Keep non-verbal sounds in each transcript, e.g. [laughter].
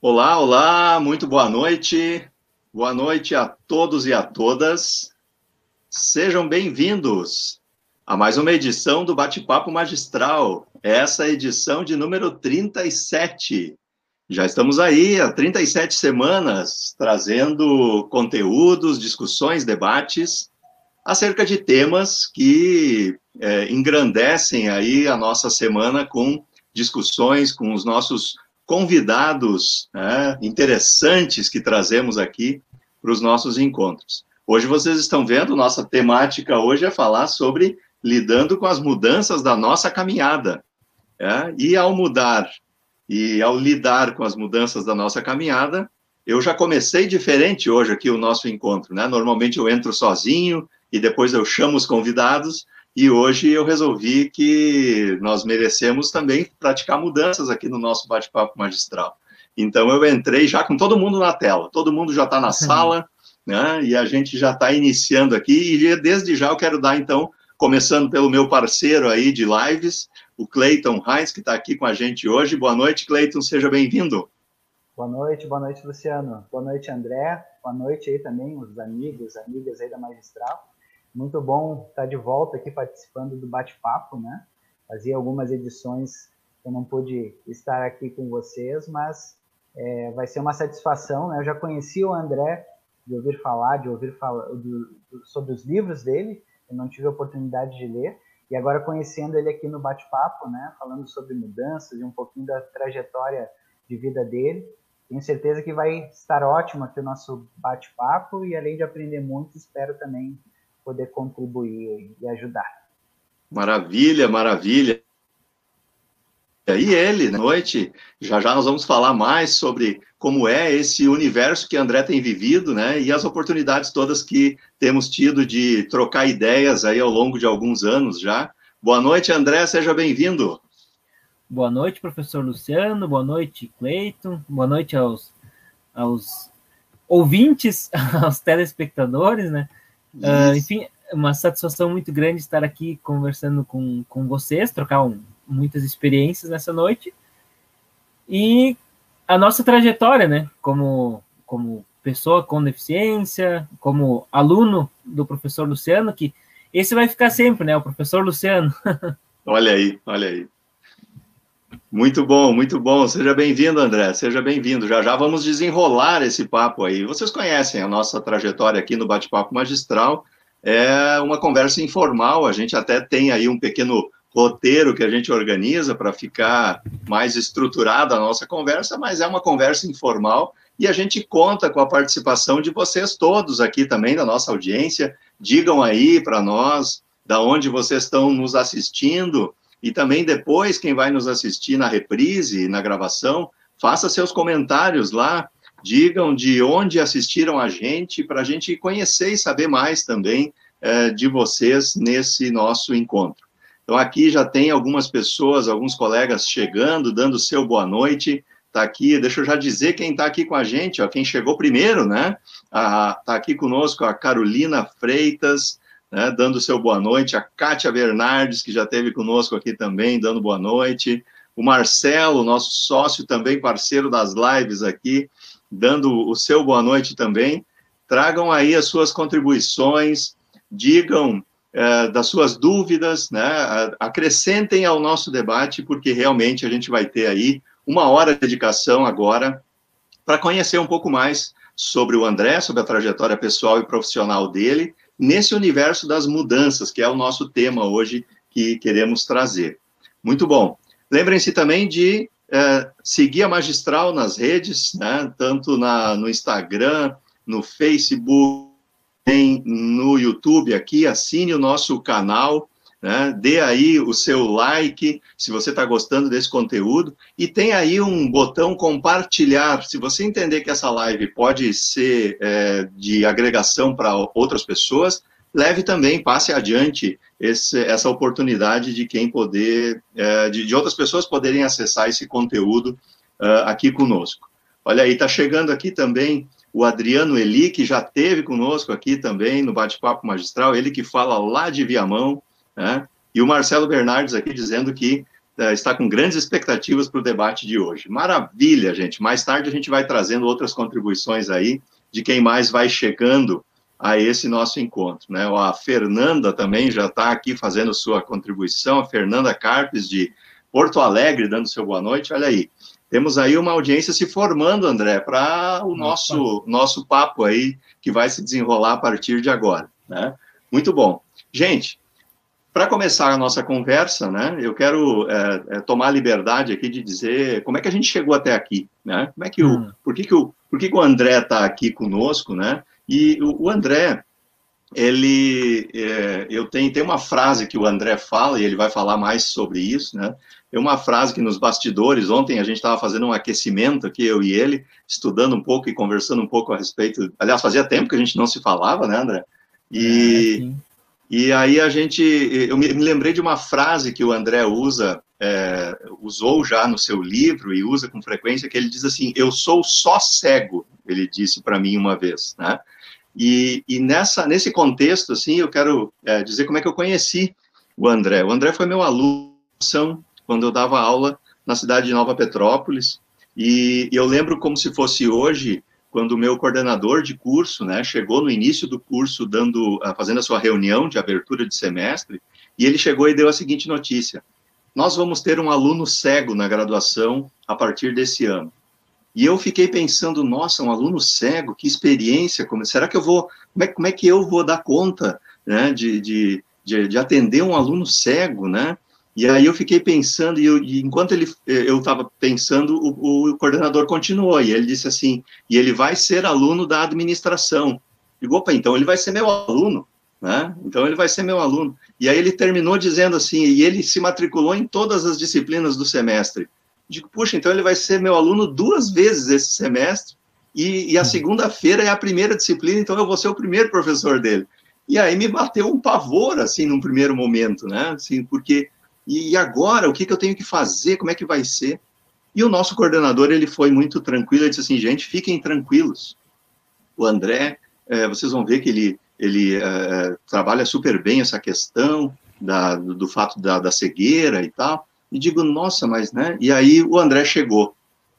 Olá, olá, muito boa noite. Boa noite a todos e a todas. Sejam bem-vindos a mais uma edição do Bate-Papo Magistral. Essa é edição de número 37. Já estamos aí há 37 semanas trazendo conteúdos, discussões, debates acerca de temas que é, engrandecem aí a nossa semana com discussões com os nossos convidados né, interessantes que trazemos aqui para os nossos encontros. Hoje vocês estão vendo, nossa temática hoje é falar sobre lidando com as mudanças da nossa caminhada. É? E ao mudar e ao lidar com as mudanças da nossa caminhada, eu já comecei diferente hoje aqui o nosso encontro, né? Normalmente eu entro sozinho e depois eu chamo os convidados, e hoje eu resolvi que nós merecemos também praticar mudanças aqui no nosso bate-papo magistral. Então eu entrei já com todo mundo na tela, todo mundo já está na sala, né? E a gente já está iniciando aqui, e desde já eu quero dar, então, começando pelo meu parceiro aí de lives, o Cleiton Heinz, que está aqui com a gente hoje. Boa noite, Cleiton, seja bem-vindo. Boa noite, boa noite, Luciano. Boa noite, André. Boa noite aí também, os amigos, amigas aí da Magistral. Muito bom estar de volta aqui participando do bate-papo, né? Fazia algumas edições que eu não pude estar aqui com vocês, mas é, vai ser uma satisfação, né? Eu já conheci o André de ouvir falar, de ouvir falar do, do, sobre os livros dele, eu não tive a oportunidade de ler, e agora conhecendo ele aqui no bate-papo, né? Falando sobre mudanças e um pouquinho da trajetória de vida dele, tenho certeza que vai estar ótimo aqui o nosso bate-papo e além de aprender muito, espero também poder contribuir e ajudar. Maravilha, maravilha. E ele, na noite, já já nós vamos falar mais sobre como é esse universo que André tem vivido, né, e as oportunidades todas que temos tido de trocar ideias aí ao longo de alguns anos já. Boa noite, André, seja bem-vindo. Boa noite, professor Luciano, boa noite, Cleiton, boa noite aos, aos ouvintes, [laughs] aos telespectadores, né? Uh, enfim, uma satisfação muito grande estar aqui conversando com, com vocês, trocar um, muitas experiências nessa noite. E a nossa trajetória, né? Como, como pessoa com deficiência, como aluno do professor Luciano, que esse vai ficar sempre, né? O professor Luciano. [laughs] olha aí, olha aí. Muito bom, muito bom. Seja bem-vindo, André. Seja bem-vindo. Já já vamos desenrolar esse papo aí. Vocês conhecem a nossa trajetória aqui no Bate-Papo Magistral. É uma conversa informal. A gente até tem aí um pequeno roteiro que a gente organiza para ficar mais estruturada a nossa conversa, mas é uma conversa informal e a gente conta com a participação de vocês todos aqui também, da nossa audiência. Digam aí para nós da onde vocês estão nos assistindo e também depois, quem vai nos assistir na reprise, na gravação, faça seus comentários lá, digam de onde assistiram a gente, para a gente conhecer e saber mais também é, de vocês nesse nosso encontro. Então, aqui já tem algumas pessoas, alguns colegas chegando, dando seu boa noite. Está aqui, deixa eu já dizer quem está aqui com a gente, ó, quem chegou primeiro, né? Está aqui conosco a Carolina Freitas, né, dando seu boa noite, a Kátia Bernardes, que já esteve conosco aqui também, dando boa noite, o Marcelo, nosso sócio também, parceiro das lives aqui, dando o seu boa noite também. Tragam aí as suas contribuições, digam é, das suas dúvidas, né, acrescentem ao nosso debate, porque realmente a gente vai ter aí uma hora de dedicação agora para conhecer um pouco mais sobre o André, sobre a trajetória pessoal e profissional dele, nesse universo das mudanças, que é o nosso tema hoje que queremos trazer. Muito bom. Lembrem-se também de é, seguir a Magistral nas redes, né, tanto na, no Instagram, no Facebook, no YouTube aqui, assine o nosso canal, né? Dê aí o seu like se você está gostando desse conteúdo e tem aí um botão compartilhar. Se você entender que essa live pode ser é, de agregação para outras pessoas, leve também, passe adiante esse, essa oportunidade de quem poder, é, de, de, outras pessoas poderem acessar esse conteúdo uh, aqui conosco. Olha aí, está chegando aqui também o Adriano Eli, que já teve conosco aqui também no Bate-Papo Magistral, ele que fala lá de Viamão, né? E o Marcelo Bernardes aqui dizendo que uh, está com grandes expectativas para o debate de hoje. Maravilha, gente. Mais tarde a gente vai trazendo outras contribuições aí de quem mais vai chegando a esse nosso encontro. Né? A Fernanda também já está aqui fazendo sua contribuição, a Fernanda Carpes, de Porto Alegre, dando seu boa noite. Olha aí, temos aí uma audiência se formando, André, para o nosso, nosso papo aí, que vai se desenrolar a partir de agora. Né? Muito bom. Gente, para começar a nossa conversa, né, eu quero é, é, tomar a liberdade aqui de dizer como é que a gente chegou até aqui, né? Como é que o, hum. por que, que, o, por que, que o André está aqui conosco, né? E o, o André, ele, é, eu tenho, tem uma frase que o André fala, e ele vai falar mais sobre isso, né? É uma frase que nos bastidores, ontem a gente estava fazendo um aquecimento aqui, eu e ele, estudando um pouco e conversando um pouco a respeito. Aliás, fazia tempo que a gente não se falava, né, André? E, é, e aí a gente, eu me, lembrei de uma frase que o André usa, é, usou já no seu livro e usa com frequência, que ele diz assim: Eu sou só cego, ele disse para mim uma vez, né? E, e, nessa, nesse contexto, assim, eu quero é, dizer como é que eu conheci o André. O André foi meu aluno quando eu dava aula na cidade de Nova Petrópolis, e eu lembro como se fosse hoje, quando o meu coordenador de curso, né, chegou no início do curso dando, ah, fazendo a sua reunião de abertura de semestre, e ele chegou e deu a seguinte notícia: nós vamos ter um aluno cego na graduação a partir desse ano. E eu fiquei pensando, nossa, um aluno cego, que experiência, como, será que eu vou, como é, como é que eu vou dar conta, né, de, de, de, de atender um aluno cego, né? E aí eu fiquei pensando, e, eu, e enquanto ele, eu estava pensando, o, o, coordenador continuou, e ele disse assim, e ele vai ser aluno da administração. Digo, opa, então ele vai ser meu aluno, né? Então ele vai ser meu aluno. E aí ele terminou dizendo assim, e ele se matriculou em todas as disciplinas do semestre. Digo, puxa, então ele vai ser meu aluno duas vezes esse semestre, e, e a hum. segunda-feira é a primeira disciplina, então eu vou ser o primeiro professor dele. E aí me bateu um pavor, assim, num primeiro momento, né? Assim, porque e agora, o que, que eu tenho que fazer? Como é que vai ser? E o nosso coordenador, ele foi muito tranquilo, ele disse assim, gente, fiquem tranquilos. O André, é, vocês vão ver que ele, ele é, trabalha super bem essa questão da, do, do, fato da, da cegueira e tal. E digo, nossa, mas, né? E aí o André chegou.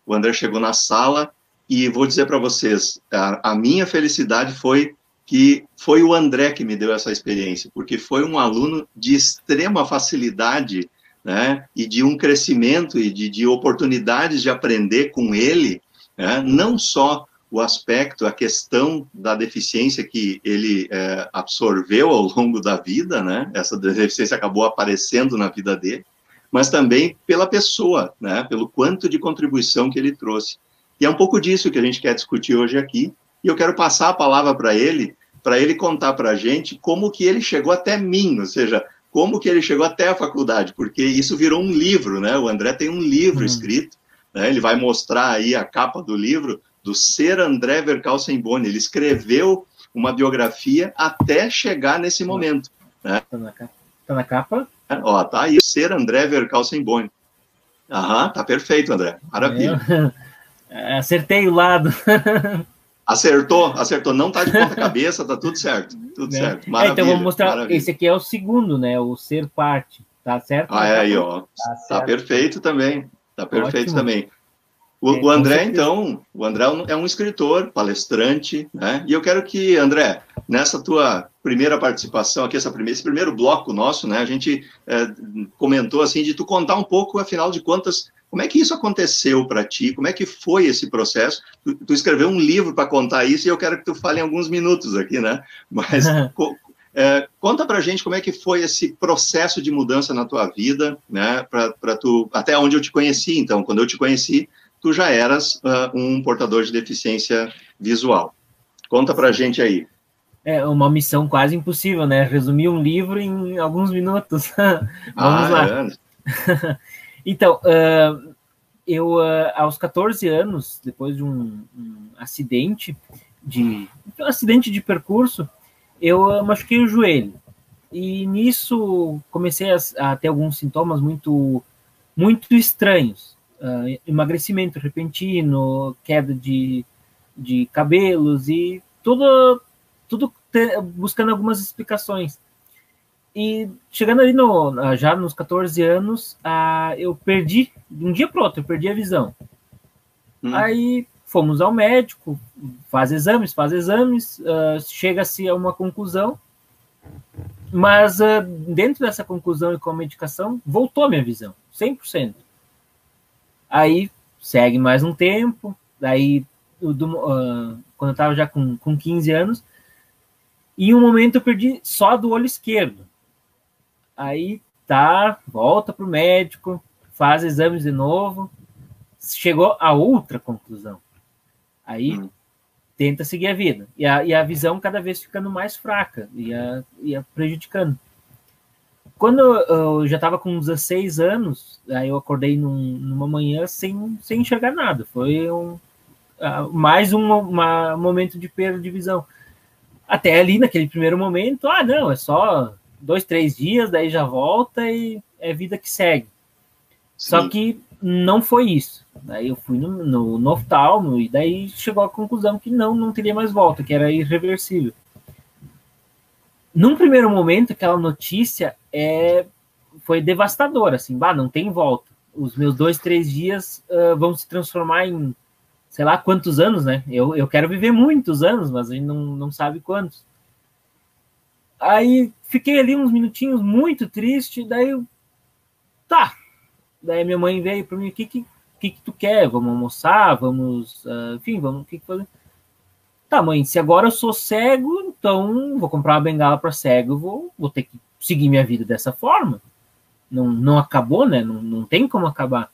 O André chegou na sala e vou dizer para vocês, a, a minha felicidade foi que foi o André que me deu essa experiência, porque foi um aluno de extrema facilidade, né, e de um crescimento e de, de oportunidades de aprender com ele, né, não só o aspecto, a questão da deficiência que ele é, absorveu ao longo da vida, né, essa deficiência acabou aparecendo na vida dele, mas também pela pessoa, né, pelo quanto de contribuição que ele trouxe. E é um pouco disso que a gente quer discutir hoje aqui, e eu quero passar a palavra para ele, para ele contar para a gente como que ele chegou até mim, ou seja, como que ele chegou até a faculdade, porque isso virou um livro, né? O André tem um livro hum. escrito, né? ele vai mostrar aí a capa do livro do ser André Verkalsenboni. Ele escreveu uma biografia até chegar nesse momento. Né? Tá na capa? Tá na capa? É, ó, tá aí, ser André Verkalsenboni. Aham, tá perfeito, André. Maravilha. É, [laughs] acertei o lado. [laughs] Acertou, acertou. Não tá de ponta cabeça, tá tudo certo. Tudo né? certo. Maravilha, é, então vamos mostrar. Maravilha. Esse aqui é o segundo, né? O ser parte. Tá certo? Ah, é aí, ó. Tá, tá perfeito também. Tá perfeito Ótimo. também. O, é, o André, então, o André é um escritor, palestrante, né? E eu quero que, André, nessa tua primeira participação aqui, essa primeira, esse primeiro bloco nosso, né? A gente é, comentou assim de tu contar um pouco, afinal de contas, como é que isso aconteceu para ti? Como é que foi esse processo? Tu, tu escreveu um livro para contar isso e eu quero que tu fale em alguns minutos aqui, né? Mas [laughs] co, é, conta para gente como é que foi esse processo de mudança na tua vida, né? Para tu até onde eu te conheci. Então, quando eu te conheci, tu já eras uh, um portador de deficiência visual. Conta para gente aí. É uma missão quase impossível, né? Resumir um livro em alguns minutos. [laughs] Vamos ah, lá. É. [laughs] Então, uh, eu, uh, aos 14 anos, depois de um, um, acidente, de um acidente de percurso, eu uh, machuquei o joelho. E nisso comecei a, a ter alguns sintomas muito, muito estranhos. emagrecimento repentino, queda de, de cabelos e tudo, tudo te, buscando algumas explicações. E chegando ali no, já nos 14 anos, uh, eu perdi, de um dia para outro, eu perdi a visão. Hum. Aí fomos ao médico, faz exames, faz exames, uh, chega-se a uma conclusão, mas uh, dentro dessa conclusão e com a medicação, voltou a minha visão, 100%. Aí segue mais um tempo, daí uh, quando eu estava já com, com 15 anos, e um momento eu perdi só do olho esquerdo. Aí tá, volta para o médico, faz exames de novo, chegou a outra conclusão. Aí hum. tenta seguir a vida. E a, e a visão cada vez ficando mais fraca, ia, ia prejudicando. Quando eu já estava com 16 anos, aí eu acordei num, numa manhã sem, sem enxergar nada. Foi um, uh, mais um uma, momento de perda de visão. Até ali, naquele primeiro momento, ah, não, é só dois, três dias, daí já volta e é vida que segue. Sim. Só que não foi isso. Daí eu fui no, no, no oftalmo e daí chegou à conclusão que não, não teria mais volta, que era irreversível. Num primeiro momento, aquela notícia é, foi devastadora, assim, bah, não tem volta. Os meus dois, três dias uh, vão se transformar em sei lá quantos anos, né? Eu, eu quero viver muitos anos, mas a gente não, não sabe quantos. Aí fiquei ali uns minutinhos muito triste, daí eu, tá. Daí minha mãe veio para mim, o que, que, que, que tu quer? Vamos almoçar? Vamos, uh, enfim, vamos, o que, que fazer? Tá, mãe, se agora eu sou cego, então vou comprar uma bengala para cego, vou, vou ter que seguir minha vida dessa forma. Não, não acabou, né? Não, não tem como acabar.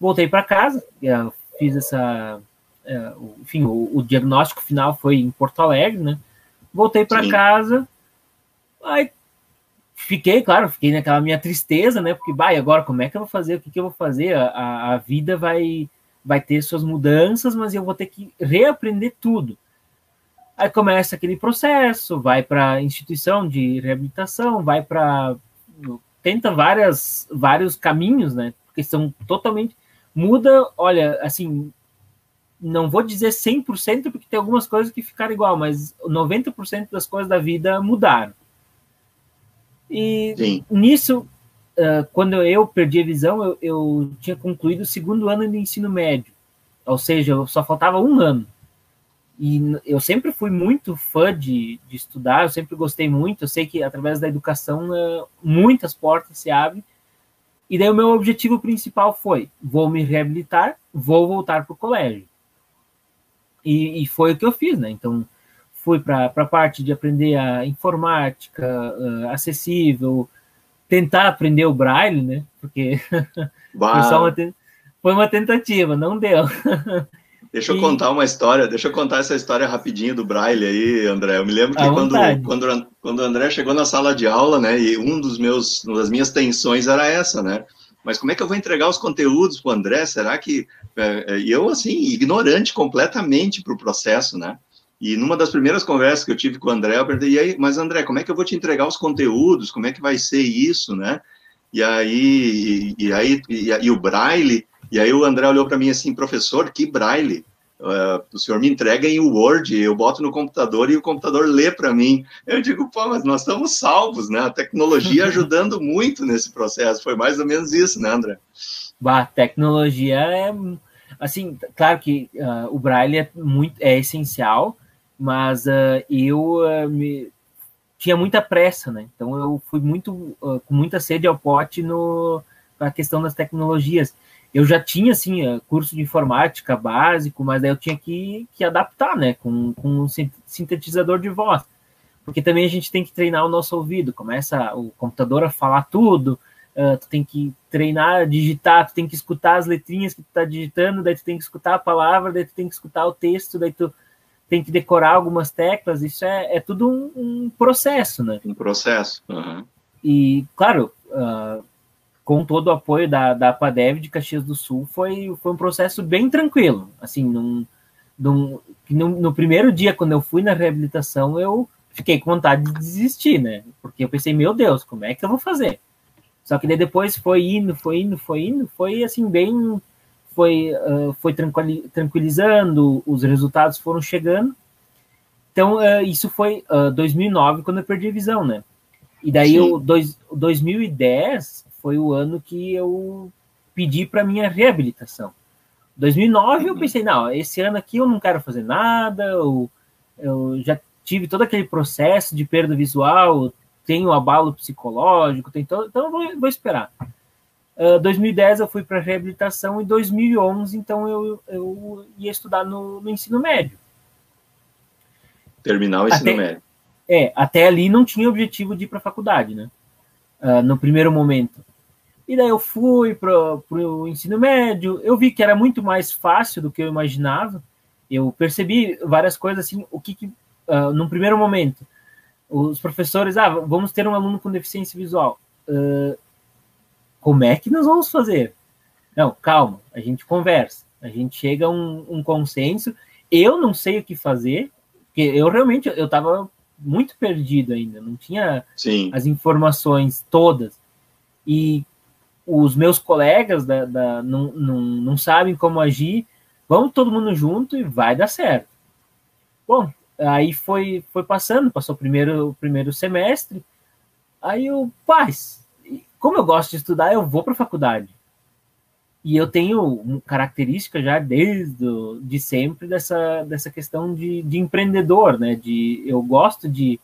Voltei para casa, fiz essa. É, enfim, o, o, diagnóstico final foi em Porto Alegre, né? Voltei para casa, aí fiquei, claro, fiquei naquela minha tristeza, né? Porque, vai, agora como é que eu vou fazer? O que, que eu vou fazer? A, a vida vai, vai ter suas mudanças, mas eu vou ter que reaprender tudo. Aí começa aquele processo, vai para instituição de reabilitação, vai para tenta várias vários caminhos, né? Porque são totalmente muda, olha, assim, não vou dizer 100% porque tem algumas coisas que ficaram igual, mas 90% das coisas da vida mudaram. E Sim. nisso, uh, quando eu perdi a visão, eu, eu tinha concluído o segundo ano de ensino médio, ou seja, só faltava um ano. E eu sempre fui muito fã de, de estudar, eu sempre gostei muito. Eu sei que através da educação uh, muitas portas se abrem. E daí o meu objetivo principal foi: vou me reabilitar, vou voltar para o colégio. E, e, foi o que eu fiz, né? Então fui para a parte de aprender a informática uh, acessível, tentar aprender o braille, né? Porque [laughs] foi, só uma, foi uma tentativa, não deu. [laughs] Deixa eu contar uma história, deixa eu contar essa história rapidinho do Braille aí, André. Eu me lembro que quando, quando, quando o André chegou na sala de aula, né, e um dos meus, uma das minhas tensões era essa, né? Mas como é que eu vou entregar os conteúdos para o André? Será que. É, é, e eu, assim, ignorante completamente para o processo, né? E numa das primeiras conversas que eu tive com o André, eu perguntei, e aí, mas André, como é que eu vou te entregar os conteúdos? Como é que vai ser isso, né? E aí, e, e aí, e, e o Braille, e aí o André olhou para mim assim, professor, que braille. Uh, o senhor me entrega em Word, eu boto no computador e o computador lê para mim. Eu digo, pô, mas nós estamos salvos, né? A tecnologia [laughs] ajudando muito nesse processo. Foi mais ou menos isso, né, André? Bah, tecnologia é assim, claro que uh, o Braille é muito é essencial, mas uh, eu me, tinha muita pressa, né? Então eu fui muito com muita sede ao pote no questão das tecnologias eu já tinha, assim, curso de informática básico, mas daí eu tinha que, que adaptar, né, com, com um sintetizador de voz. Porque também a gente tem que treinar o nosso ouvido, começa o computador a falar tudo, uh, tu tem que treinar, digitar, tu tem que escutar as letrinhas que tu tá digitando, daí tu tem que escutar a palavra, daí tu tem que escutar o texto, daí tu tem que decorar algumas teclas, isso é, é tudo um, um processo, né? Um processo. Uhum. E, claro, uh, com todo o apoio da, da APADEV de Caxias do Sul, foi, foi um processo bem tranquilo. Assim, num, num, no, no primeiro dia, quando eu fui na reabilitação, eu fiquei com vontade de desistir, né? Porque eu pensei, meu Deus, como é que eu vou fazer? Só que depois foi indo, foi indo, foi indo, foi assim, bem. Foi, uh, foi tranquilizando, os resultados foram chegando. Então, uh, isso foi uh, 2009, quando eu perdi a visão, né? E daí o, dois, o 2010 foi o ano que eu pedi para minha reabilitação. 2009 eu uhum. pensei, não, esse ano aqui eu não quero fazer nada, eu, eu já tive todo aquele processo de perda visual, tenho abalo psicológico, tem todo, então eu vou, vou esperar. Uh, 2010 eu fui para reabilitação e 2011 então eu, eu ia estudar no, no ensino médio. Terminar o ensino até, médio. É, até ali não tinha objetivo de ir para a faculdade, né? Uh, no primeiro momento. E daí eu fui para o ensino médio, eu vi que era muito mais fácil do que eu imaginava. Eu percebi várias coisas assim, o que, que uh, num primeiro momento, os professores, ah, vamos ter um aluno com deficiência visual. Uh, como é que nós vamos fazer? Não, calma, a gente conversa, a gente chega a um, um consenso. Eu não sei o que fazer, porque eu realmente eu estava muito perdido ainda, não tinha Sim. as informações todas. E os meus colegas da, da, não, não, não sabem como agir, vamos todo mundo junto e vai dar certo. Bom, aí foi, foi passando, passou o primeiro, o primeiro semestre, aí eu, paz, como eu gosto de estudar, eu vou para a faculdade. E eu tenho característica já desde de sempre dessa, dessa questão de, de empreendedor, né? De, eu gosto de,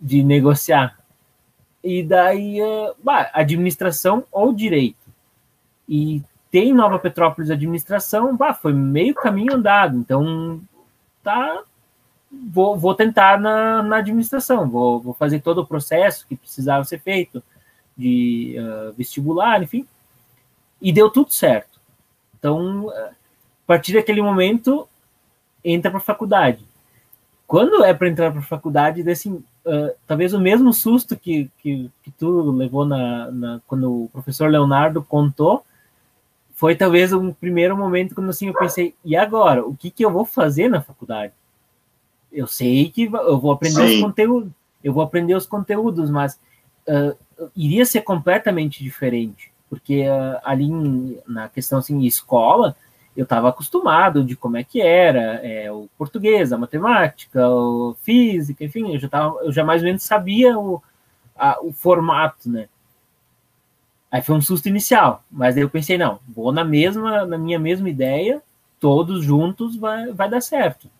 de negociar. E daí, uh, bah, administração ou direito. E tem Nova Petrópolis administração, bah, foi meio caminho andado. Então, tá, vou, vou tentar na, na administração, vou, vou fazer todo o processo que precisava ser feito de uh, vestibular, enfim. E deu tudo certo. Então, a partir daquele momento, entra para a faculdade. Quando é para entrar para a faculdade, assim, uh, talvez o mesmo susto que, que, que tu levou na, na, quando o professor Leonardo contou, foi talvez um primeiro momento quando assim eu pensei, e agora? O que, que eu vou fazer na faculdade? Eu sei que eu vou aprender Sim. os conteúdos, eu vou aprender os conteúdos, mas uh, iria ser completamente diferente, porque uh, ali em, na questão assim, escola, eu estava acostumado de como é que era é, o português, a matemática, a física, enfim, eu já, tava, eu já mais ou menos sabia o, a, o formato, né? Aí foi um susto inicial, mas aí eu pensei, não, vou na mesma, na minha mesma ideia, todos juntos vai, vai dar certo.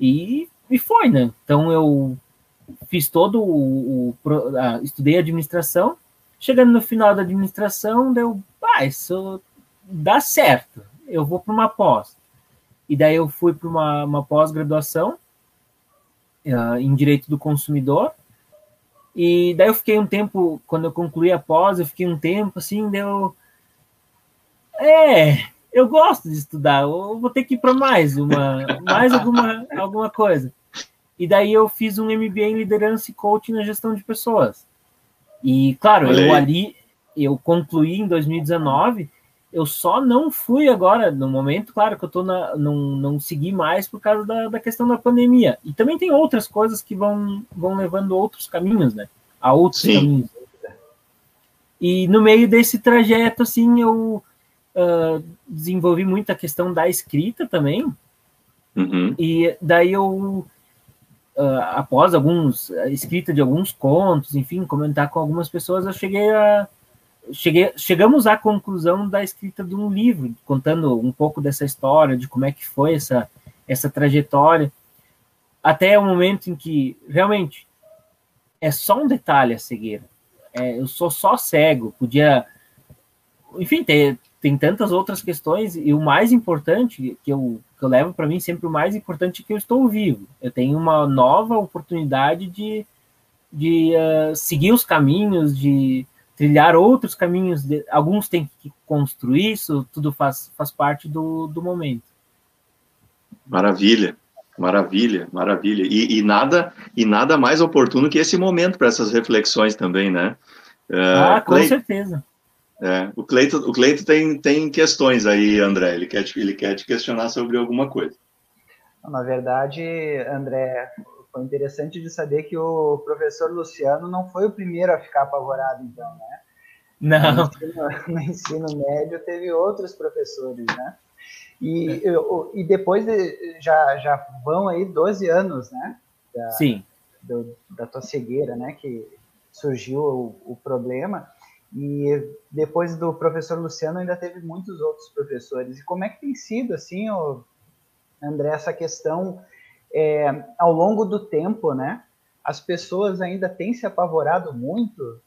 E, e foi, né? Então eu fiz todo o, o estudei administração, chegando no final da administração, deu, ah, isso dá certo eu vou para uma pós. E daí eu fui para uma, uma pós-graduação uh, em Direito do Consumidor. E daí eu fiquei um tempo, quando eu concluí a pós, eu fiquei um tempo assim, deu. É, eu gosto de estudar, eu vou ter que ir para mais uma, mais alguma, alguma coisa. E daí eu fiz um MBA em liderança e coaching na gestão de pessoas. E claro, eu ali eu concluí em 2019 eu só não fui agora, no momento, claro que eu tô na, não, não segui mais por causa da, da questão da pandemia. E também tem outras coisas que vão, vão levando outros caminhos, né? A outros Sim. caminhos. E no meio desse trajeto, assim, eu uh, desenvolvi muito a questão da escrita também. Uhum. E daí eu, uh, após alguns, a escrita de alguns contos, enfim, comentar com algumas pessoas, eu cheguei a cheguei, chegamos à conclusão da escrita de um livro, contando um pouco dessa história, de como é que foi essa, essa trajetória, até o momento em que, realmente, é só um detalhe a cegueira. É, eu sou só cego, podia... Enfim, tem, tem tantas outras questões, e o mais importante, que eu, que eu levo para mim sempre o mais importante é que eu estou vivo. Eu tenho uma nova oportunidade de, de uh, seguir os caminhos, de trilhar outros caminhos, de, alguns têm que construir, isso tudo faz, faz parte do, do momento. Maravilha, maravilha, maravilha. E, e, nada e nada mais oportuno que esse momento para essas reflexões também, né? Uh, ah, com Cleito, certeza. É, o Cleito, o Cleito tem, tem questões aí, André. Ele quer, te, ele quer te questionar sobre alguma coisa. Na verdade, André, foi interessante de saber que o professor Luciano não foi o primeiro a ficar apavorado, então, né? Não. No ensino, no ensino médio teve outros professores, né? E, e depois já, já vão aí 12 anos, né? Da, Sim. Do, da tua cegueira, né? Que surgiu o, o problema. E depois do professor Luciano ainda teve muitos outros professores. E como é que tem sido assim, André, essa questão é, ao longo do tempo, né? As pessoas ainda têm se apavorado muito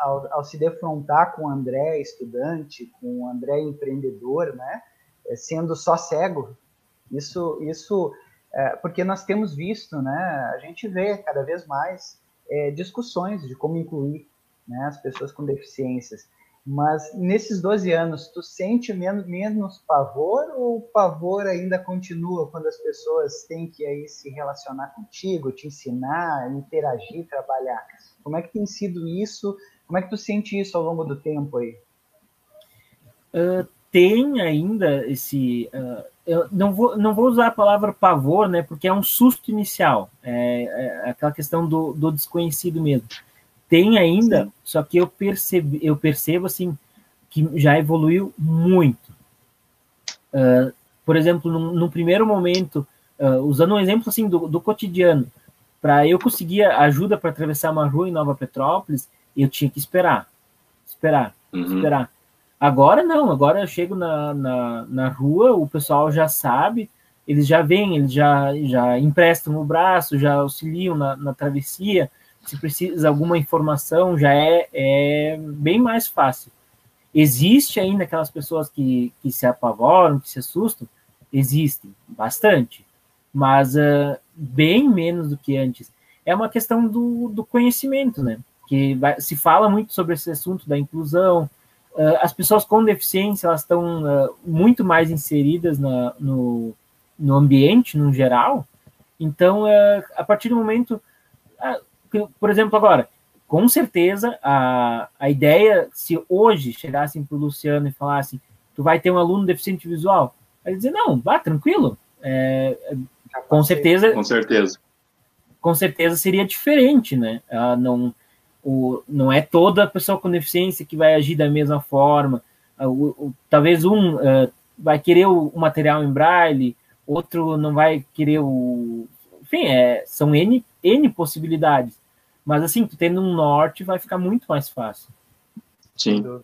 ao, ao, se defrontar com o André estudante, com o André empreendedor, né? É, sendo só cego. Isso, isso, é, porque nós temos visto, né? A gente vê cada vez mais é, discussões de como incluir né, as pessoas com deficiências. Mas nesses 12 anos, tu sente menos, menos pavor ou o pavor ainda continua quando as pessoas têm que aí se relacionar contigo, te ensinar, interagir, trabalhar? Como é que tem sido isso? Como é que tu sente isso ao longo do tempo aí? Uh, tem ainda esse. Uh, eu não vou, não vou usar a palavra pavor, né? Porque é um susto inicial. É, é aquela questão do, do desconhecido mesmo tem ainda, Sim. só que eu percebo, eu percebo assim que já evoluiu muito. Uh, por exemplo, no primeiro momento, uh, usando um exemplo assim do, do cotidiano, para eu conseguir ajuda para atravessar uma rua em Nova Petrópolis, eu tinha que esperar, esperar, uhum. esperar. Agora não, agora eu chego na, na, na, rua, o pessoal já sabe, eles já vêm, eles já, já emprestam o braço, já auxiliam na, na travessia, se precisa alguma informação, já é, é bem mais fácil. Existe ainda aquelas pessoas que, que se apavoram, que se assustam? Existem, bastante, mas uh, bem menos do que antes. É uma questão do, do conhecimento, né? Que vai, se fala muito sobre esse assunto da inclusão. Uh, as pessoas com deficiência elas estão uh, muito mais inseridas na, no, no ambiente, no geral. Então, a partir do momento por exemplo, agora, com certeza, a, a ideia, se hoje chegassem para o Luciano e falassem, tu vai ter um aluno deficiente visual, ele dizer, não, vá, tranquilo. É, com certeza. Com certeza. Com certeza seria diferente, né? Ah, não, o, não é toda pessoa com deficiência que vai agir da mesma forma. Ah, o, o, talvez um uh, vai querer o, o, material em braille, outro não vai querer o. Enfim, é, são N, N possibilidades. Mas assim, tu tendo um norte vai ficar muito mais fácil. Sim,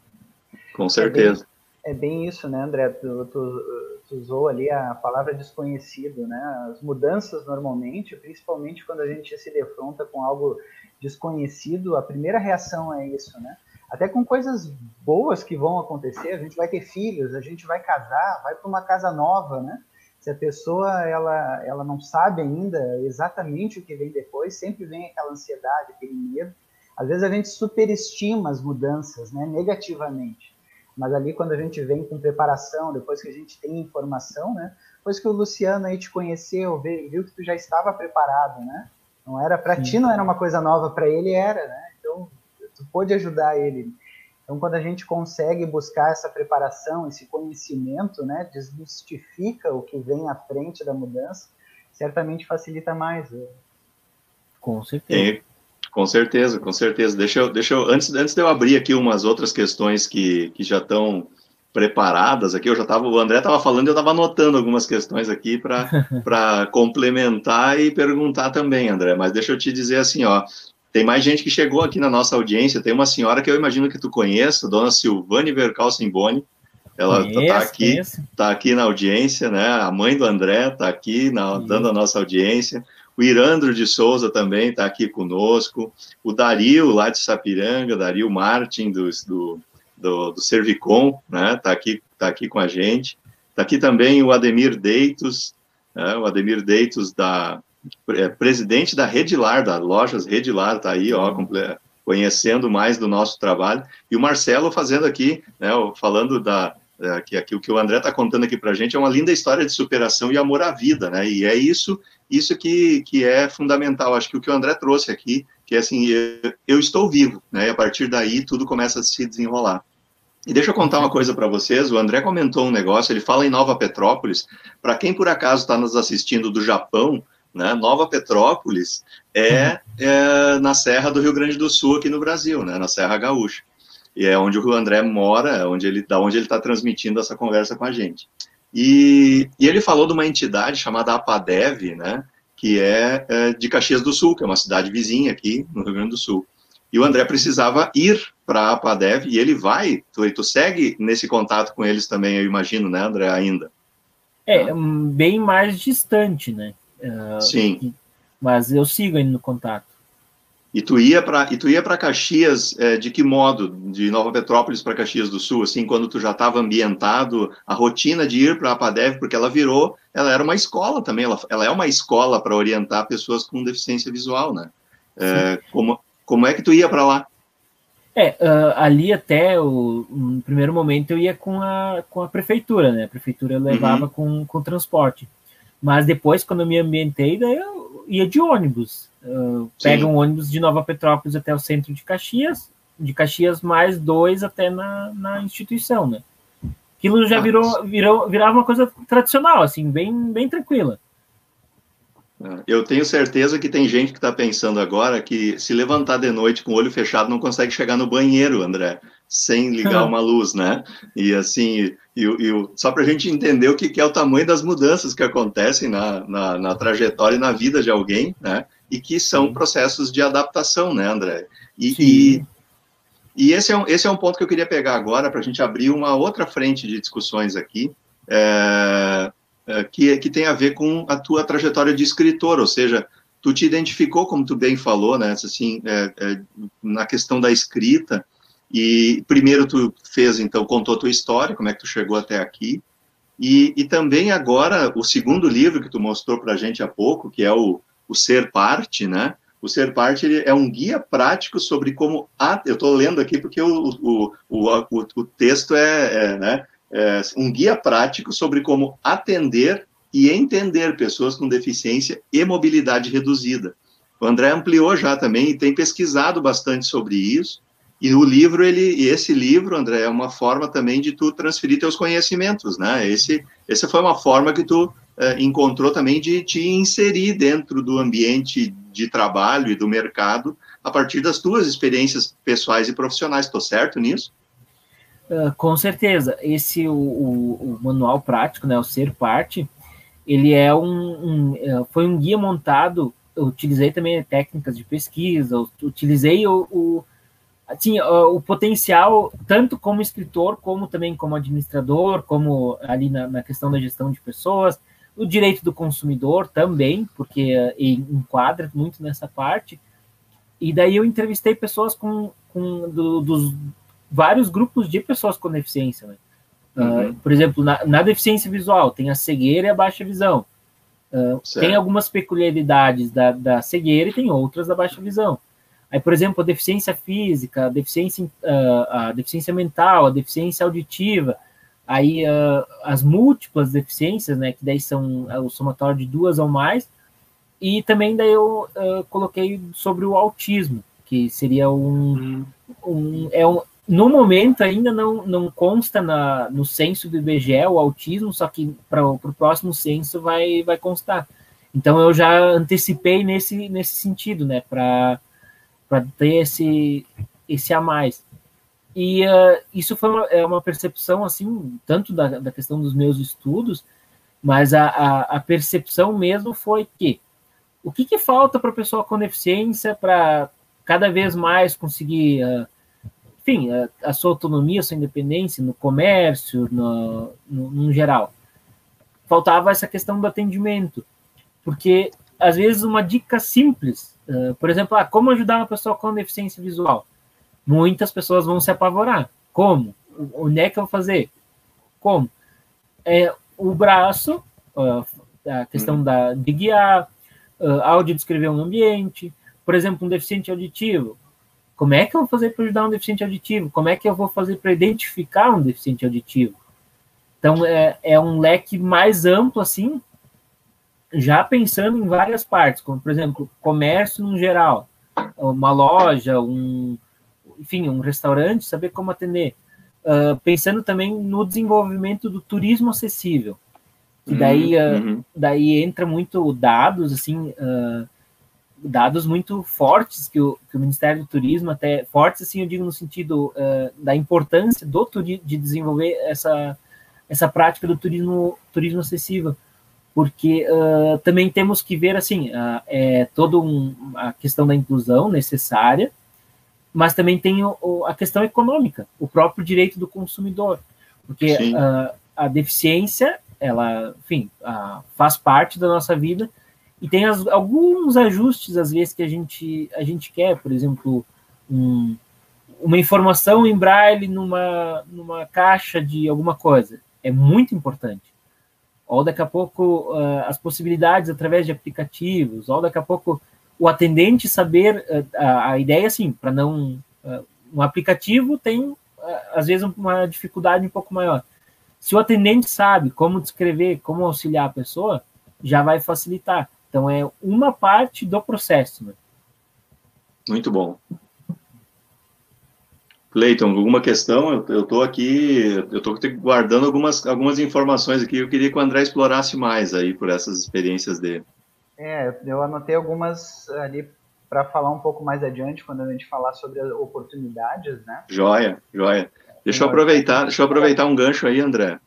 com certeza. É bem, é bem isso, né, André? Tu, tu, tu, usou ali a palavra desconhecido, né? As mudanças normalmente, principalmente quando a gente se defronta com algo desconhecido, a primeira reação é isso, né? Até com coisas boas que vão acontecer, a gente vai ter filhos, a gente vai casar, vai para uma casa nova, né? Se a pessoa ela, ela não sabe ainda exatamente o que vem depois, sempre vem aquela ansiedade, aquele medo. Às vezes a gente superestima as mudanças, né, negativamente. Mas ali quando a gente vem com preparação, depois que a gente tem informação, né, depois que o Luciano aí te conheceu, viu que tu já estava preparado, né? Não era para ti, não era uma coisa nova, para ele era, né? Então tu pôde ajudar ele. Então, quando a gente consegue buscar essa preparação, esse conhecimento, né, desmistifica o que vem à frente da mudança, certamente facilita mais. Né? Com certeza. com certeza, com certeza. Deixa eu, deixa eu, antes, antes de eu abrir aqui umas outras questões que, que já estão preparadas aqui, eu já estava, o André estava falando, eu estava anotando algumas questões aqui para [laughs] complementar e perguntar também, André. Mas deixa eu te dizer assim, ó, tem mais gente que chegou aqui na nossa audiência. Tem uma senhora que eu imagino que tu conheça, dona Silvane Vercal Simboni. Ela está aqui, tá aqui na audiência, né? A mãe do André está aqui na, dando a nossa audiência. O Irandro de Souza também está aqui conosco. O Dario, lá de Sapiranga, Dario Martin, do, do, do, do Servicom, né? Está aqui, tá aqui com a gente. Está aqui também o Ademir Deitos, né? o Ademir Deitos da, é, presidente da Redilar, da Lojas Redilar, está aí, ó, conhecendo mais do nosso trabalho, e o Marcelo fazendo aqui, né, falando da, é, que aqui o que o André está contando aqui para a gente é uma linda história de superação e amor à vida, né? E é isso, isso que, que é fundamental. Acho que o que o André trouxe aqui, que é assim, eu, eu estou vivo, né? E a partir daí tudo começa a se desenrolar. E deixa eu contar uma coisa para vocês. O André comentou um negócio. Ele fala em Nova Petrópolis. Para quem por acaso está nos assistindo do Japão, né? Nova Petrópolis é, uhum. é, na Serra do Rio Grande do Sul, aqui no Brasil, né? na Serra Gaúcha. E é onde o André mora, é onde ele, da onde ele está transmitindo essa conversa com a gente. E, e, ele falou de uma entidade chamada APADEV, né? que é, é, de Caxias do Sul, que é uma cidade vizinha aqui no Rio Grande do Sul. E o André precisava ir para a APADEV e ele vai, tu, tu segue nesse contato com eles também, eu imagino, né, André, ainda? É, bem mais distante, né? Uh, Sim. Mas eu sigo ainda no contato. E tu ia para e tu ia para Caxias é, de que modo? De Nova Petrópolis para Caxias do Sul, assim, quando tu já estava ambientado, a rotina de ir para a APADEV, porque ela virou, ela era uma escola também, ela, ela é uma escola para orientar pessoas com deficiência visual, né? É, como como é que tu ia para lá? É, uh, ali até o no primeiro momento eu ia com a, com a prefeitura, né? A prefeitura levava uhum. com, com transporte. Mas depois, quando eu me ambientei, daí eu ia de ônibus. Uh, pega um ônibus de Nova Petrópolis até o centro de Caxias, de Caxias mais dois até na, na instituição, né? Aquilo já ah, virou, virou, virava uma coisa tradicional, assim, bem, bem tranquila. É, eu tenho certeza que tem gente que está pensando agora que se levantar de noite com o olho fechado não consegue chegar no banheiro, André, sem ligar uma luz, né? E assim, e, e, só para a gente entender o que, que, é o tamanho das mudanças que acontecem na, na, na trajetória e na vida de alguém, né? e que são processos de adaptação, né, André? E, e, e, esse, é um, esse é um ponto que eu queria pegar agora para a gente abrir uma outra frente de discussões aqui, é, é, que, que tem a ver com a tua trajetória de escritor, ou seja, tu te identificou, como tu bem falou, né, assim, é, é, na questão da escrita, e primeiro tu fez, então, contou a tua história, como é que tu chegou até aqui, e, e também agora, o segundo livro que tu mostrou para a gente há pouco, que é o o Ser Parte, né? O Ser Parte é um guia prático sobre como. eu estou lendo aqui porque o, o, o, o, texto é, é, né, é um guia prático sobre como atender e entender pessoas com deficiência e mobilidade reduzida. O André ampliou já também e tem pesquisado bastante sobre isso. E o livro, ele, esse livro, André, é uma forma também de tu transferir teus conhecimentos, né? Esse, essa foi uma forma que tu eh, encontrou também de te inserir dentro do ambiente de trabalho e do mercado a partir das tuas experiências pessoais e profissionais. Estou certo nisso? Uh, com certeza. Esse, o, o, o, manual prático, né, o Ser Parte, ele é um, um, é, foi um guia montado, eu utilizei também técnicas de pesquisa, utilizei o, o assim, o potencial, tanto como escritor, como também como administrador, como ali na, na questão da gestão de pessoas, o direito do consumidor também, porque uh, enquadra muito nessa parte. E daí eu entrevistei pessoas com, com do, dos vários grupos de pessoas com deficiência. Né? Uh, por exemplo, na, na, deficiência visual, tem a cegueira e a baixa visão. Uh, tem algumas peculiaridades da, da cegueira e tem outras da baixa visão. Aí, por exemplo, a deficiência física, a deficiência, uh, a deficiência mental, a deficiência auditiva, Aí uh, as múltiplas deficiências, né, que daí são é o somatório de duas ou mais, e também daí eu uh, coloquei sobre o autismo, que seria um, um, é um no momento ainda não, não consta na, no censo do IBGE o autismo, só que para o próximo censo vai, vai constar. Então eu já antecipei nesse, nesse sentido, né, para ter esse, esse a mais. E uh, isso foi uma, é uma percepção, assim, tanto da, da questão dos meus estudos, mas a, a, a percepção mesmo foi que o que, que falta para a pessoa com deficiência para cada vez mais conseguir, uh, enfim, a, a, sua autonomia, a sua independência no comércio, no, no, no geral. Faltava essa questão do atendimento, porque às vezes uma dica simples, uh, por exemplo, ah, como ajudar uma pessoa com deficiência visual? muitas pessoas vão se apavorar. Como? Onde é que eu vou fazer? Como? É, o braço, a questão uhum. da, de guiar, áudio descrever um ambiente, por exemplo, um deficiente auditivo. Como é que eu vou fazer para ajudar um deficiente auditivo? Como é que eu vou fazer para identificar um deficiente auditivo? Então, é, é um leque mais amplo, assim, já pensando em várias partes, como, por exemplo, comércio no geral, uma loja, um, enfim, um restaurante, saber como atender. Uh, pensando também no desenvolvimento do turismo acessível. E uhum, daí, uh, uhum. daí entra muito dados, assim, uh, dados muito fortes que o, que o, Ministério do Turismo, até fortes, assim, eu digo no sentido da importância do de desenvolver essa, essa prática do turismo, turismo acessível porque uh, também temos que ver assim uh, é toda um, a questão da inclusão necessária mas também tem o, a questão econômica, o próprio direito do consumidor, porque uh, a deficiência, ela, enfim, faz parte da nossa vida e tem as, alguns ajustes às vezes que a gente a gente quer, por exemplo, um, uma informação em braille numa numa caixa de alguma coisa é muito importante. Ou daqui a pouco uh, as possibilidades através de aplicativos, ou daqui a pouco o atendente saber uh, a, a, ideia assim, para não uh, um aplicativo tem às vezes uma dificuldade um pouco maior. Se o atendente sabe como descrever, como auxiliar a pessoa, já vai facilitar. Então é uma parte do processo. Né? Muito bom. Cleiton, alguma questão? Eu estou aqui, eu estou guardando algumas, algumas informações aqui. Eu queria que o André explorasse mais aí por essas experiências dele. É, eu anotei algumas ali para falar um pouco mais adiante, quando a gente falar sobre as oportunidades, né? Joia, joia. Deixa eu aproveitar, deixa eu aproveitar um gancho aí, André.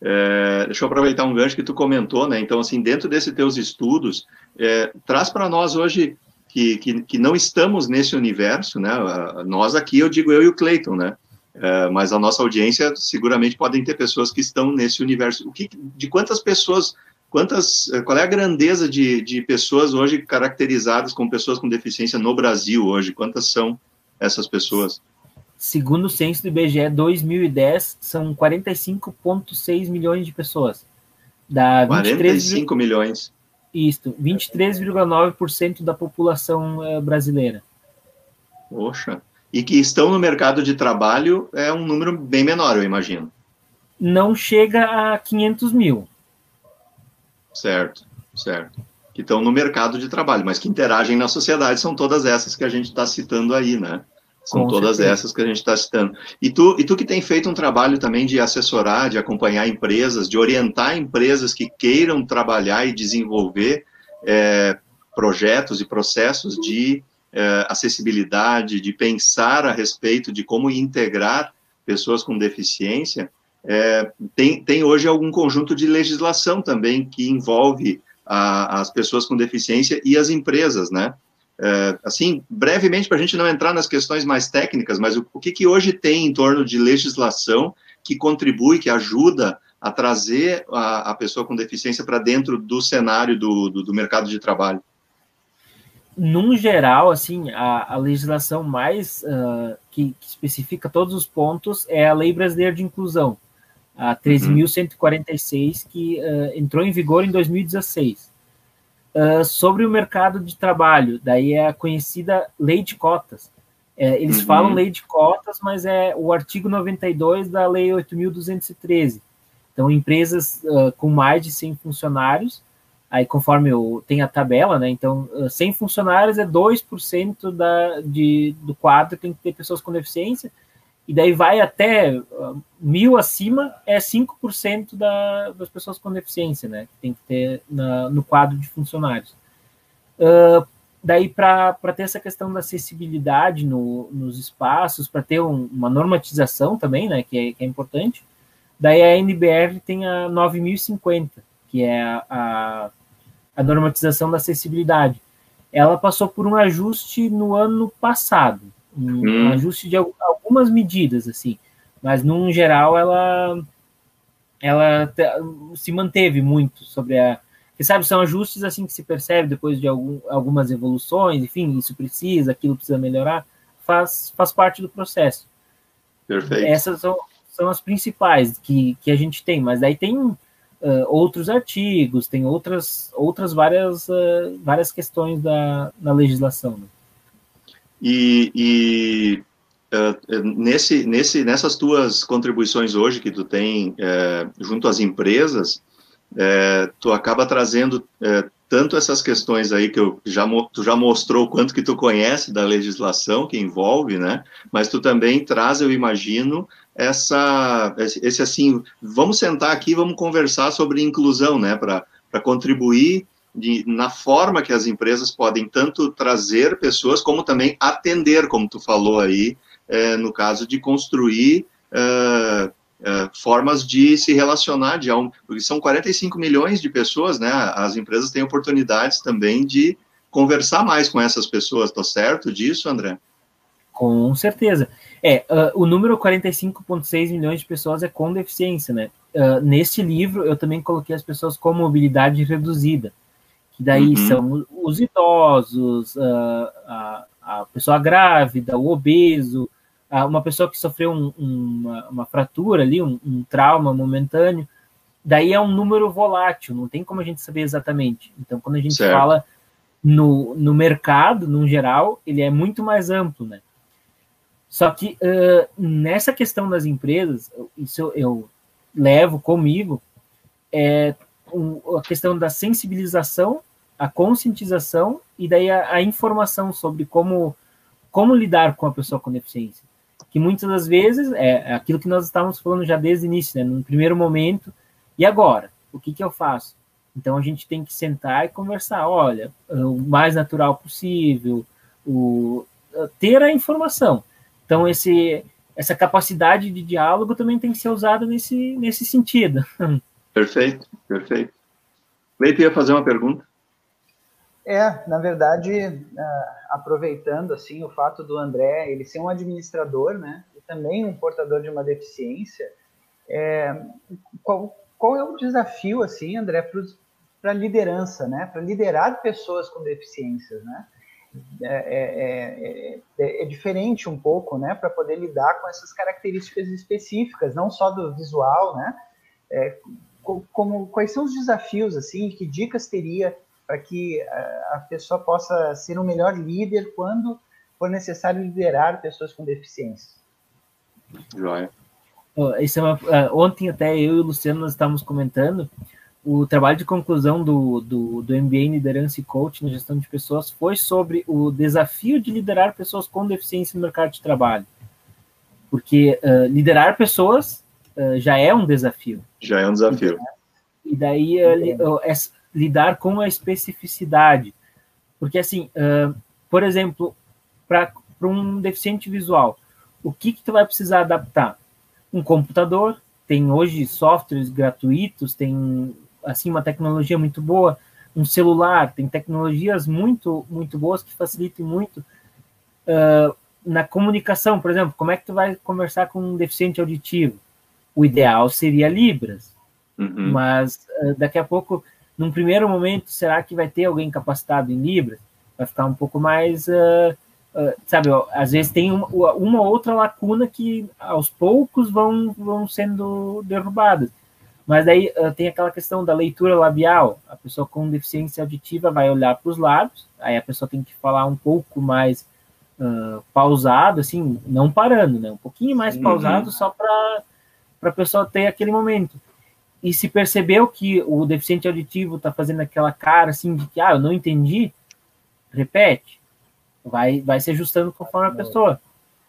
É, deixa eu aproveitar um gancho que tu comentou, né? Então, assim, dentro desses teus estudos, é, traz para nós hoje que, que, que, não estamos nesse universo, né? Nós aqui, eu digo eu e o Cleiton, né? É, mas a nossa audiência seguramente podem ter pessoas que estão nesse universo. O que, de quantas pessoas, quantas, qual é a grandeza de, de pessoas hoje caracterizadas como pessoas com deficiência no Brasil hoje? Quantas são essas pessoas? Segundo o censo do IBGE 2010, são 45,6 milhões de pessoas. Dá 23, 45 milhões. Isto, 23,9% da população eh, brasileira. Poxa. E que estão no mercado de trabalho é um número bem menor, eu imagino. Não chega a 500 mil. Certo, certo. Que estão no mercado de trabalho, mas que interagem na sociedade são todas essas que a gente está citando aí, né? São Com todas certeza. essas que a gente está citando. E tu, e tu que tem feito um trabalho também de assessorar, de acompanhar empresas, de orientar empresas que queiram trabalhar e desenvolver é, projetos e processos de é, acessibilidade, de pensar a respeito de como integrar pessoas com deficiência, é, tem, tem hoje algum conjunto de legislação também que envolve a, as pessoas com deficiência e as empresas, né? É, assim, brevemente, para a gente não entrar nas questões mais técnicas, mas o, o que, que hoje tem em torno de legislação que contribui, que ajuda a trazer a, a pessoa com deficiência para dentro do cenário do, do, do, mercado de trabalho? Num geral, assim, a, a legislação mais uh, que, que, especifica todos os pontos é a Lei Brasileira de Inclusão, a 13.146, uhum. que uh, entrou em vigor em 2016. Uh, sobre o mercado de trabalho, daí é a conhecida lei de cotas. É, eles uhum. falam lei de cotas, mas é o artigo 92 da lei 8.213. Então, empresas uh, com mais de 100 funcionários, aí conforme eu, tem a tabela, né? Então, uh, 100 funcionários é 2% da, de, do quadro, tem que ter pessoas com deficiência, e daí vai até uh, mil acima, é 5% da, das pessoas com deficiência, né? Que tem que ter na, no quadro de funcionários. Uh, daí, para ter essa questão da acessibilidade no, nos espaços, para ter um, uma normatização também, né? Que é, que é, importante, daí a NBR tem a 9050, que é a, a, a normatização da acessibilidade. Ela passou por um ajuste no ano passado, um, hum. ajuste de algumas medidas, assim, mas num geral ela ela se manteve muito sobre a que sabe são ajustes assim que se percebe depois de algum, algumas evoluções, enfim, isso precisa, aquilo precisa melhorar, faz faz parte do processo. Perfeito. Essas são, são as principais que, que a gente tem, mas aí tem uh, outros artigos, tem outras outras várias uh, várias questões da na legislação. Né? E, e uh, nesse, nesse, nessas tuas contribuições hoje que tu tem uh, junto às empresas, uh, tu acaba trazendo tanto essas questões aí que eu já tu já mostrou quanto que tu conhece da legislação que envolve, né? Mas tu também traz, eu imagino, essa esse assim, vamos sentar aqui, vamos conversar sobre inclusão, né? Para para contribuir de, na forma que as empresas podem tanto trazer pessoas, como também atender, como tu falou aí, é, no caso de construir é, é, formas de se relacionar, de, porque são 45 milhões de pessoas, né? As empresas têm oportunidades também de conversar mais com essas pessoas, tá certo disso, André? Com certeza. É, uh, o número 45,6 milhões de pessoas é com deficiência, né? Uh, neste livro, eu também coloquei as pessoas com mobilidade reduzida, que daí uhum. são os idosos, uh, a, a, pessoa grávida, o obeso, uma pessoa que sofreu um, uma, uma, fratura ali, um, um, trauma momentâneo. Daí é um número volátil, não tem como a gente saber exatamente. Então, quando a gente certo. fala no, no mercado, no geral, ele é muito mais amplo, né? Só que uh, nessa questão das empresas, isso eu, eu levo comigo, é a questão da sensibilização, a conscientização e daí a, a, informação sobre como, como lidar com a pessoa com deficiência. Que muitas das vezes é, aquilo que nós estávamos falando já desde o início, né? no primeiro momento, e agora? O que, que eu faço? Então a gente tem que sentar e conversar. Olha, o mais natural possível, o, ter a informação. Então, esse, essa capacidade de diálogo também tem que ser usada nesse, nesse sentido. [laughs] Perfeito, perfeito. Leite ia fazer uma pergunta. É, na verdade, uh, aproveitando assim o fato do André ele ser um administrador, né, e também um portador de uma deficiência, é, qual, qual é o desafio assim, André, para a liderança, né, para liderar pessoas com deficiências, né? É é, é, é, é, diferente um pouco, né, para poder lidar com essas características específicas, não só do visual, né, é, como quais são os desafios assim, que dicas teria para que a, a pessoa possa ser um melhor líder quando for necessário liderar pessoas com deficiência. Joia. Isso é uma, ontem até eu e o Luciano nós estávamos comentando o trabalho de conclusão do, do, do MBA em Liderança e Coaching na Gestão de Pessoas foi sobre o desafio de liderar pessoas com deficiência no mercado de trabalho. Porque uh, liderar pessoas já é um desafio. Já é um desafio. E daí uh, li, é, lidar com a especificidade. Porque, assim, por exemplo, para um deficiente visual, o que, que tu vai precisar adaptar? Um computador, tem hoje softwares gratuitos, tem assim uma tecnologia muito boa, um celular, tem tecnologias muito muito boas que facilitem muito uh, na comunicação, por exemplo, como é que tu vai conversar com um deficiente auditivo? O ideal seria Libras, uhum. mas uh, daqui a pouco, num primeiro momento, será que vai ter alguém capacitado em Libras? Vai ficar um pouco mais, uh, sabe? Às vezes tem uma, uma outra lacuna que aos poucos vão vão sendo derrubadas. Mas daí uh, tem aquela questão da leitura labial. A pessoa com deficiência auditiva vai olhar para os lábios, aí a pessoa tem que falar um pouco mais uh, pausado, assim, não parando, né? Um pouquinho mais uhum. pausado, só para a pessoa ter aquele momento. E se percebeu que o deficiente auditivo está fazendo aquela cara assim de que, ah, eu não entendi, repete. Vai, vai se ajustando conforme a pessoa.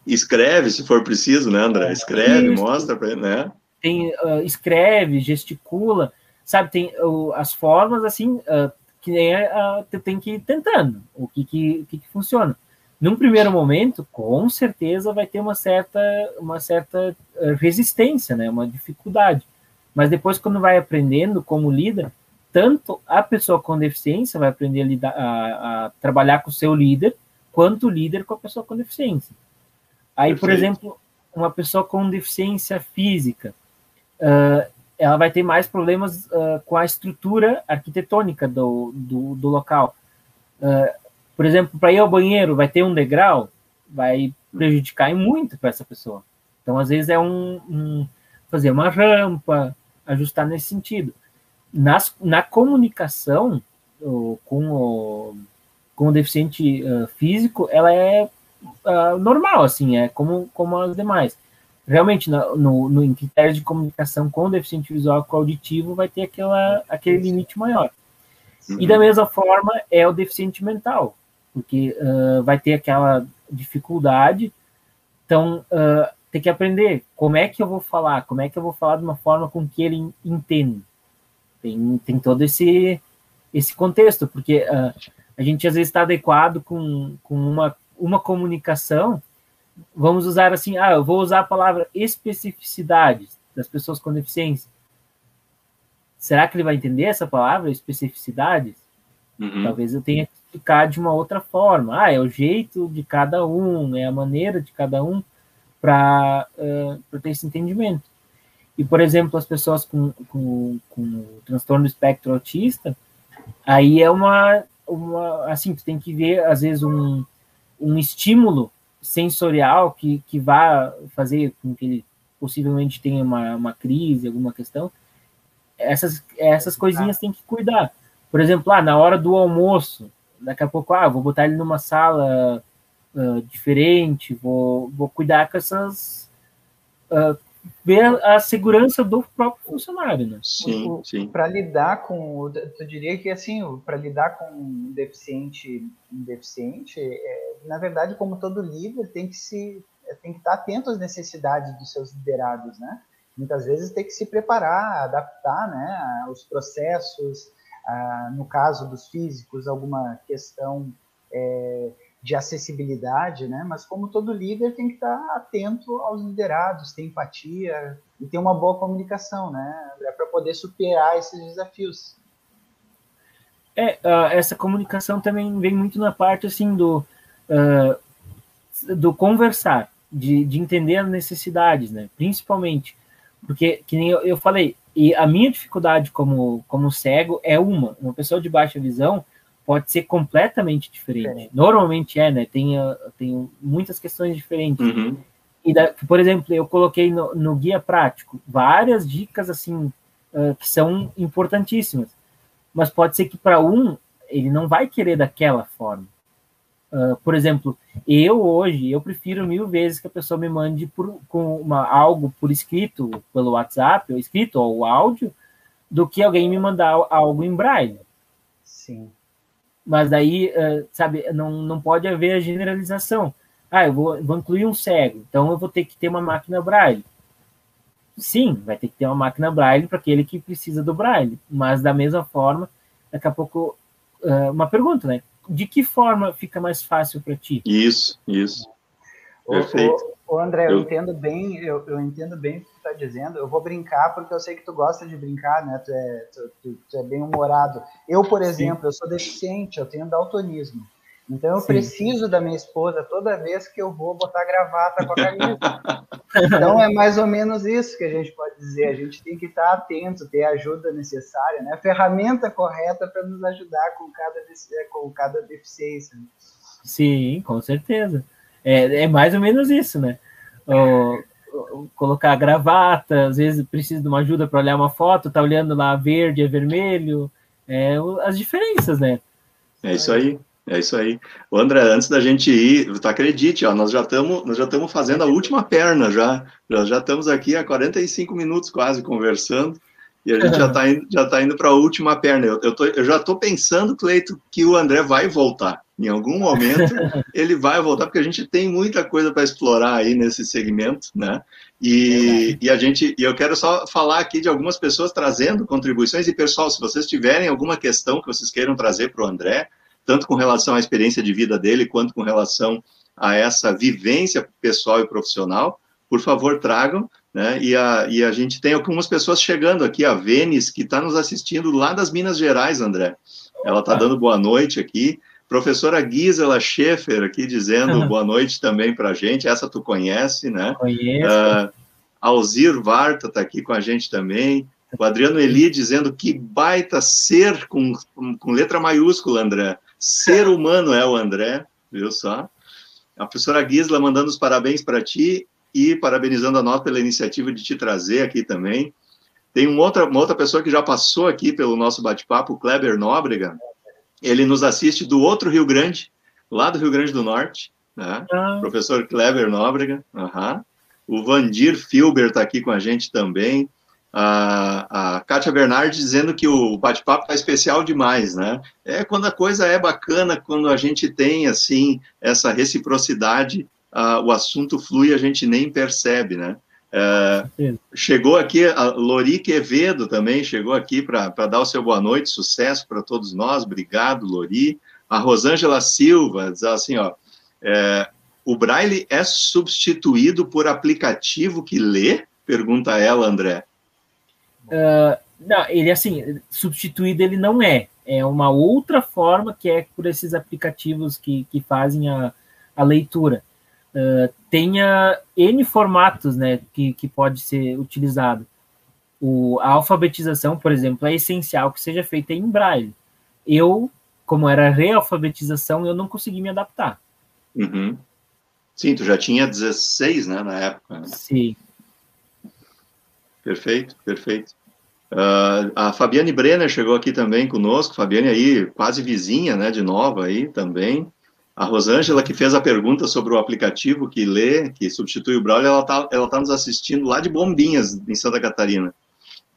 Escreve, se for preciso, né, André? Escreve, Isso. mostra para ele, né? tem uh, escreve, gesticula, sabe? Tem uh, as formas assim uh, que nem uh, tem que ir tentando o que que, o que que funciona. Num primeiro momento, com certeza vai ter uma certa uma certa resistência, né? Uma dificuldade. Mas depois quando vai aprendendo como líder, tanto a pessoa com deficiência vai aprender a, lidar, a, a trabalhar com o seu líder, quanto o líder com a pessoa com deficiência. Aí, Perfeito. por exemplo, uma pessoa com deficiência física, uh, ela vai ter mais problemas uh, com a estrutura arquitetônica do, do, do local. Uh, por exemplo, para ir ao banheiro, vai ter um degrau, vai prejudicar muito para essa pessoa. Então, às vezes, é um, um, fazer uma rampa, ajustar nesse sentido. Nas, na comunicação o, com, o, com o deficiente uh, físico, ela é uh, normal, assim, é como, como as demais realmente no, no, no, em critérios de comunicação com deficiente visual com auditivo vai ter aquela, aquele limite maior. Uhum. E da mesma forma é o deficiente mental, porque uh, vai ter aquela dificuldade. Então, uh, tem que aprender como é que eu vou falar, como é que eu vou falar de uma forma com que ele entenda. Tem, tem todo esse, esse contexto, porque uh, a gente às vezes está adequado com, com uma, uma comunicação vamos usar assim, ah, eu vou usar a palavra especificidade das pessoas com deficiência. Será que ele vai entender essa palavra, especificidades? Uhum. Talvez eu tenha que ficar de uma outra forma. Ah, é o jeito de cada um, é a maneira de cada um para uh, ter esse entendimento. E, por exemplo, as pessoas com, com, com transtorno do espectro autista, aí é uma, uma, assim, tu tem que ver, às vezes, um, um estímulo sensorial que, que vá fazer com que ele possivelmente tenha uma, uma crise, alguma questão, essas, essas coisinhas tem que cuidar. Por exemplo, ah, na hora do almoço, daqui a pouco, ah, vou botar ele numa sala uh, diferente, vou, vou cuidar com essas uh, ver a segurança do próprio funcionário, né? Sim, sim. Para lidar com, eu diria que assim, para lidar com um deficiente, um deficiente, é, na verdade, como todo líder, tem que se tem que estar atento às necessidades dos seus liderados, né? Muitas vezes tem que se preparar, adaptar, né, os processos, no caso dos físicos, alguma questão é, de acessibilidade, né? Mas como todo líder tem que estar atento aos liderados, ter empatia e ter uma boa comunicação, né? Para poder superar esses desafios. É, uh, essa comunicação também vem muito na parte assim do uh, do conversar, de, de entender as necessidades, né? Principalmente porque que nem eu, eu falei, e a minha dificuldade como como cego é uma, uma pessoa de baixa visão pode ser completamente diferente. É. Normalmente é, né? Tem, ah, tem muitas questões diferentes. Uhum. E, da, por exemplo, eu coloquei no, no, guia prático várias dicas, assim, uh, que são importantíssimas. Mas pode ser que para um, ele não vai querer daquela forma. Uh, por exemplo, eu hoje, eu prefiro mil vezes que a pessoa me mande por, com uma, algo por escrito, pelo WhatsApp, ou escrito, ou áudio, do que alguém me mandar algo em braille. Sim mas daí, uh, sabe, não, não pode haver a generalização. Ah, eu vou, vou incluir um cego, então eu vou ter que ter uma máquina braille. Sim, vai ter que ter uma máquina braille para aquele que precisa do braille, mas da mesma forma, daqui a pouco, uh, uma pergunta, né? De que forma fica mais fácil para ti? Isso, isso. Perfeito. O, o André, eu, eu, entendo bem, eu, eu entendo bem o que tu está dizendo. Eu vou brincar porque eu sei que tu gosta de brincar, né? Tu é, tu, tu, tu é bem humorado. Eu, por exemplo, Sim. eu sou deficiente, eu tenho daltonismo. Então eu Sim. preciso da minha esposa toda vez que eu vou botar gravata com a camisa. então é mais ou menos isso que a gente pode dizer. A gente tem que estar atento, ter a ajuda necessária, né? a ferramenta correta para nos ajudar com cada, com cada deficiência. Sim, com certeza. É, é mais ou menos isso, né? O, o, colocar gravata, às vezes precisa de uma ajuda para olhar uma foto, tá olhando lá verde, é vermelho, é, as diferenças, né? É isso aí. É isso aí. O André, antes da gente ir, tu acredite, ó, nós já estamos nós já estamos fazendo a última perna já. Já já estamos aqui há 45 minutos quase conversando e a gente já está indo, já tá indo para a última perna. Eu, eu, tô, eu já estou pensando, Cleito, que o André vai voltar. Em algum momento [laughs] ele vai voltar, porque a gente tem muita coisa para explorar aí nesse segmento, né? E, é e a gente, e eu quero só falar aqui de algumas pessoas trazendo contribuições. E pessoal, se vocês tiverem alguma questão que vocês queiram trazer para o André, tanto com relação à experiência de vida dele, quanto com relação a essa vivência pessoal e profissional, por favor, tragam. Né? E, a, e a gente tem algumas pessoas chegando aqui, a Vênis, que está nos assistindo lá das Minas Gerais, André. Ela está dando boa noite aqui. Professora Gisela Schaefer aqui dizendo [laughs] boa noite também para a gente. Essa tu conhece, né? Conheço. Uh, Alzir Varta está aqui com a gente também. O Adriano Eli dizendo que baita ser com, com letra maiúscula, André. Ser humano é o André, viu só? A professora Gisela mandando os parabéns para ti e parabenizando a nós pela iniciativa de te trazer aqui também. Tem uma outra, uma outra pessoa que já passou aqui pelo nosso bate-papo, o Kleber Nóbrega, ele nos assiste do outro Rio Grande, lá do Rio Grande do Norte, né? Ah. Professor Kleber Nóbrega, uhum. o Vandir Filber está aqui com a gente também, a, a Kátia Bernardi dizendo que o bate-papo está especial demais, né? É quando a coisa é bacana, quando a gente tem, assim, essa reciprocidade, uh, o assunto flui e a gente nem percebe, né? Uh, chegou aqui a Lori Quevedo também, chegou aqui para dar o seu boa noite, sucesso para todos nós, obrigado, Lori. A Rosângela Silva diz assim, ó, é, o Braille é substituído por aplicativo que lê? Pergunta ela, André. Uh, não, ele assim, substituído ele não é. é uma outra forma que é por esses aplicativos que, que fazem a, a leitura. Uh, tenha N formatos né, que, que pode ser utilizado. O, a alfabetização, por exemplo, é essencial que seja feita em braille. Eu, como era realfabetização, eu não consegui me adaptar. Uhum. Sim, tu já tinha 16, né, na época. Né? Sim. Perfeito, perfeito. Uh, a Fabiane Brenner chegou aqui também conosco, Fabiane aí quase vizinha, né, de nova aí também. A Rosângela, que fez a pergunta sobre o aplicativo que lê, que substitui o Braille, ela está ela tá nos assistindo lá de Bombinhas, em Santa Catarina.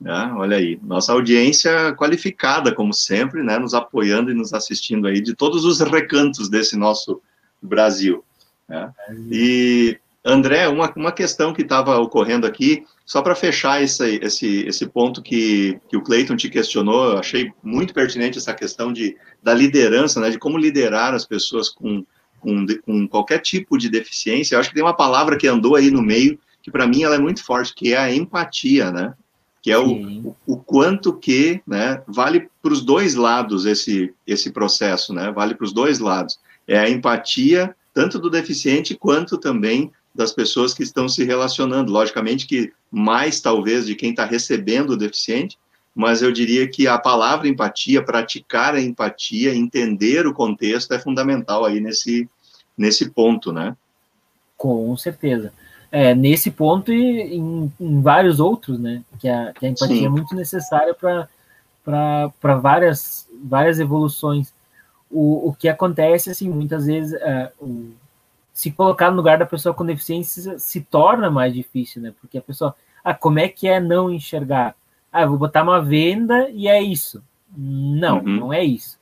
É, olha aí, nossa audiência qualificada, como sempre, né, nos apoiando e nos assistindo aí de todos os recantos desse nosso Brasil. Né? E, André, uma, uma questão que estava ocorrendo aqui, só para fechar esse, esse, esse ponto que, que o Cleiton te questionou, eu achei muito pertinente essa questão de, da liderança, né, de como liderar as pessoas com, com, com qualquer tipo de deficiência. Eu acho que tem uma palavra que andou aí no meio, que para mim ela é muito forte, que é a empatia, né? Que é o, o, quanto que né, vale para os dois lados esse, esse processo, né? Vale para os dois lados. É a empatia tanto do deficiente quanto também das pessoas que estão se relacionando. Logicamente que mais talvez de quem está recebendo o deficiente, mas eu diria que a palavra empatia, praticar a empatia, entender o contexto é fundamental aí nesse, nesse ponto, né? Com certeza. É, nesse ponto e em, em vários outros, né? Que a, que a empatia Sim. é muito necessária para várias, várias evoluções o, o que acontece, assim, muitas vezes, o, se colocar no lugar da pessoa com deficiência se torna mais difícil, né? Porque a pessoa, ah, como é que é não enxergar? Ah, vou botar uma venda e é isso. Não, uhum. não é isso.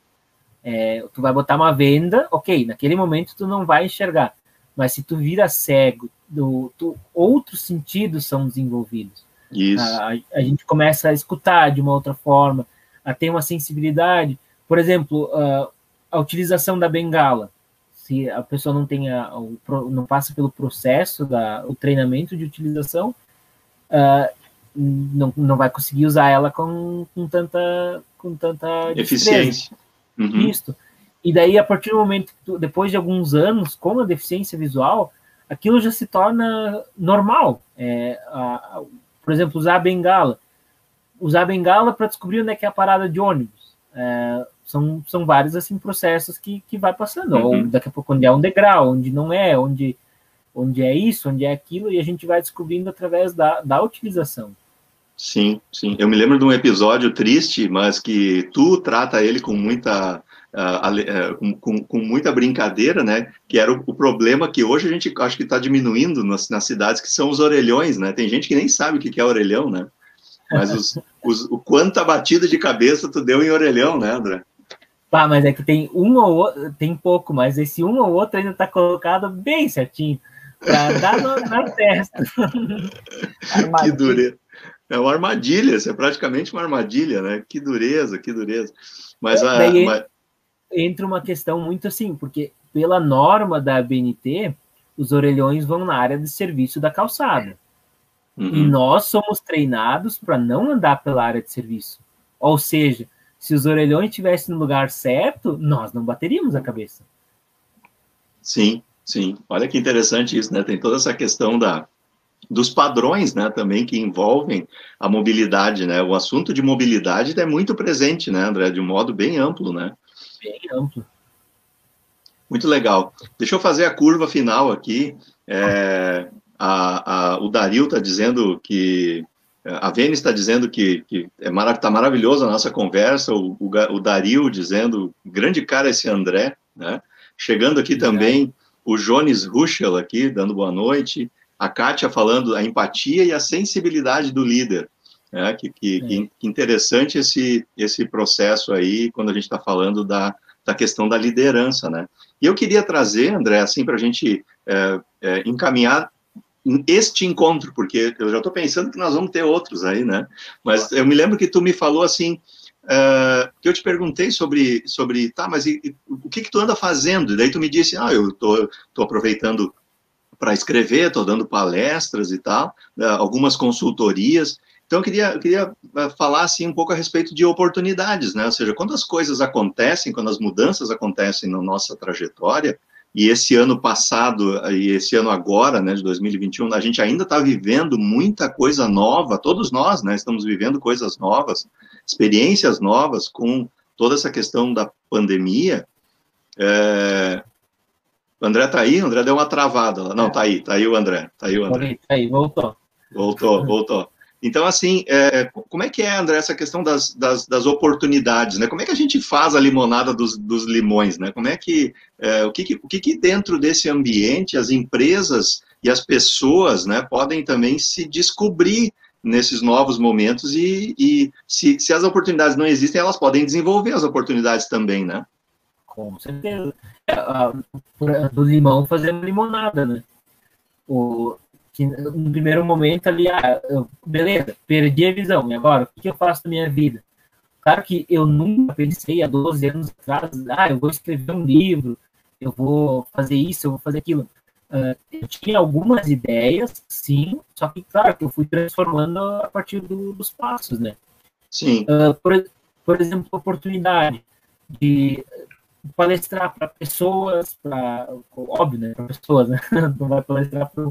É, tu vai botar uma venda, ok, naquele momento tu não vai enxergar, mas se tu vira cego, do, tu, outros sentidos são desenvolvidos. Isso. A, a, gente começa a escutar de uma outra forma, a ter uma sensibilidade. Por exemplo, uh, a utilização da bengala. Se a pessoa não tenha, não passa pelo processo da o treinamento de utilização, uh, não, não vai conseguir usar ela com, com tanta com tanta eficiência. Uhum. Isso. E daí a partir do momento depois de alguns anos com a deficiência visual, aquilo já se torna normal. É, a, a, por exemplo, usar a bengala. Usar a bengala para descobrir onde é que é a parada de ônibus. É, são, são vários assim processos que, que vai passando. Uhum. Ou daqui a pouco onde é um degrau, onde não é, onde, onde é isso, onde é aquilo, e a gente vai descobrindo através da, da utilização. Sim, sim. Eu me lembro de um episódio triste, mas que tu trata ele com muita uh, uh, com, com, muita brincadeira, né? Que era o, o, problema que hoje a gente acho que está diminuindo nas, nas, cidades, que são os orelhões, né? Tem gente que nem sabe o que é orelhão, né? Mas os, [laughs] os, o quanta batida de cabeça tu deu em orelhão, né, André? Pá, mas é que tem um ou outro, tem pouco, mas esse um ou outro ainda tá colocado bem certinho para dar no, na testa. [laughs] que dureza. É uma armadilha, isso é praticamente uma armadilha, né? Que dureza, que dureza. Mas, a, Daí mas... entra uma questão muito assim, porque pela norma da BNT, os orelhões vão na área de serviço da calçada. Uhum. E nós somos treinados para não andar pela área de serviço. Ou seja, se os orelhões estivessem no lugar certo, nós não bateríamos a cabeça. Sim, sim. Olha que interessante isso, né? Tem toda essa questão da, dos padrões, né, também que envolvem a mobilidade, né? O assunto de mobilidade é muito presente, né, André, de um modo bem amplo, né? Bem amplo. Muito legal. Deixa eu fazer a curva final aqui. É, a, a, o Dario está dizendo que a Vênia está dizendo que, que é marav tá maravilhosa a nossa conversa, o, o, o, Dario dizendo, grande cara esse André, né? Chegando aqui também o Jones Ruschel aqui, dando boa noite, a Kátia falando a empatia e a sensibilidade do líder, né? Que, que, é. que interessante esse, esse processo aí, quando a gente está falando da, da questão da liderança, né? E eu queria trazer, André, assim, para a gente é, é, encaminhar este encontro, porque eu já estou pensando que nós vamos ter outros aí, né? Mas eu me lembro que tu me falou assim, uh, que eu te perguntei sobre, sobre tá, mas e, o que que tu anda fazendo? E daí tu me disse, ah, eu tô, tô aproveitando para escrever, estou dando palestras e tal, uh, algumas consultorias, Então, eu queria, eu queria eh, falar, assim, um pouco a respeito de oportunidades, né? Ou seja, quando as coisas acontecem, quando as mudanças acontecem na nossa trajetória, e esse ano passado e esse ano agora, né, de 2021, a gente ainda está vivendo muita coisa nova, todos nós, né, estamos vivendo coisas novas, experiências novas com toda essa questão da pandemia. É... O André está aí? O André deu uma travada lá. Não, está aí, está aí o André, está aí o André. Tá aí, voltou. Voltou, voltou. Então, assim, é, como é que é, André, essa questão das, das, das, oportunidades, né? Como é que a gente faz a limonada dos, dos limões, né? Como é que, é, o, que, o que, que dentro desse ambiente as empresas e as pessoas, né, podem também se descobrir nesses novos momentos e, e se, se as oportunidades não existem, elas podem desenvolver as oportunidades também, né? Com certeza. É, do limão fazendo limonada, né? O, que no primeiro momento ali, ah, eu, beleza, perdi a visão, e agora, o que eu faço na minha vida? Claro que eu nunca pensei há 12 anos atrás, ah, eu vou escrever um livro, eu vou fazer isso, eu vou fazer aquilo. Uh, eu tinha algumas ideias, sim, só que, claro, que eu fui transformando a partir do, dos passos, né? Sim. Uh, por, por exemplo, oportunidade de palestrar para pessoas, para óbvio, né, para pessoas, né? [laughs] Não vai palestrar para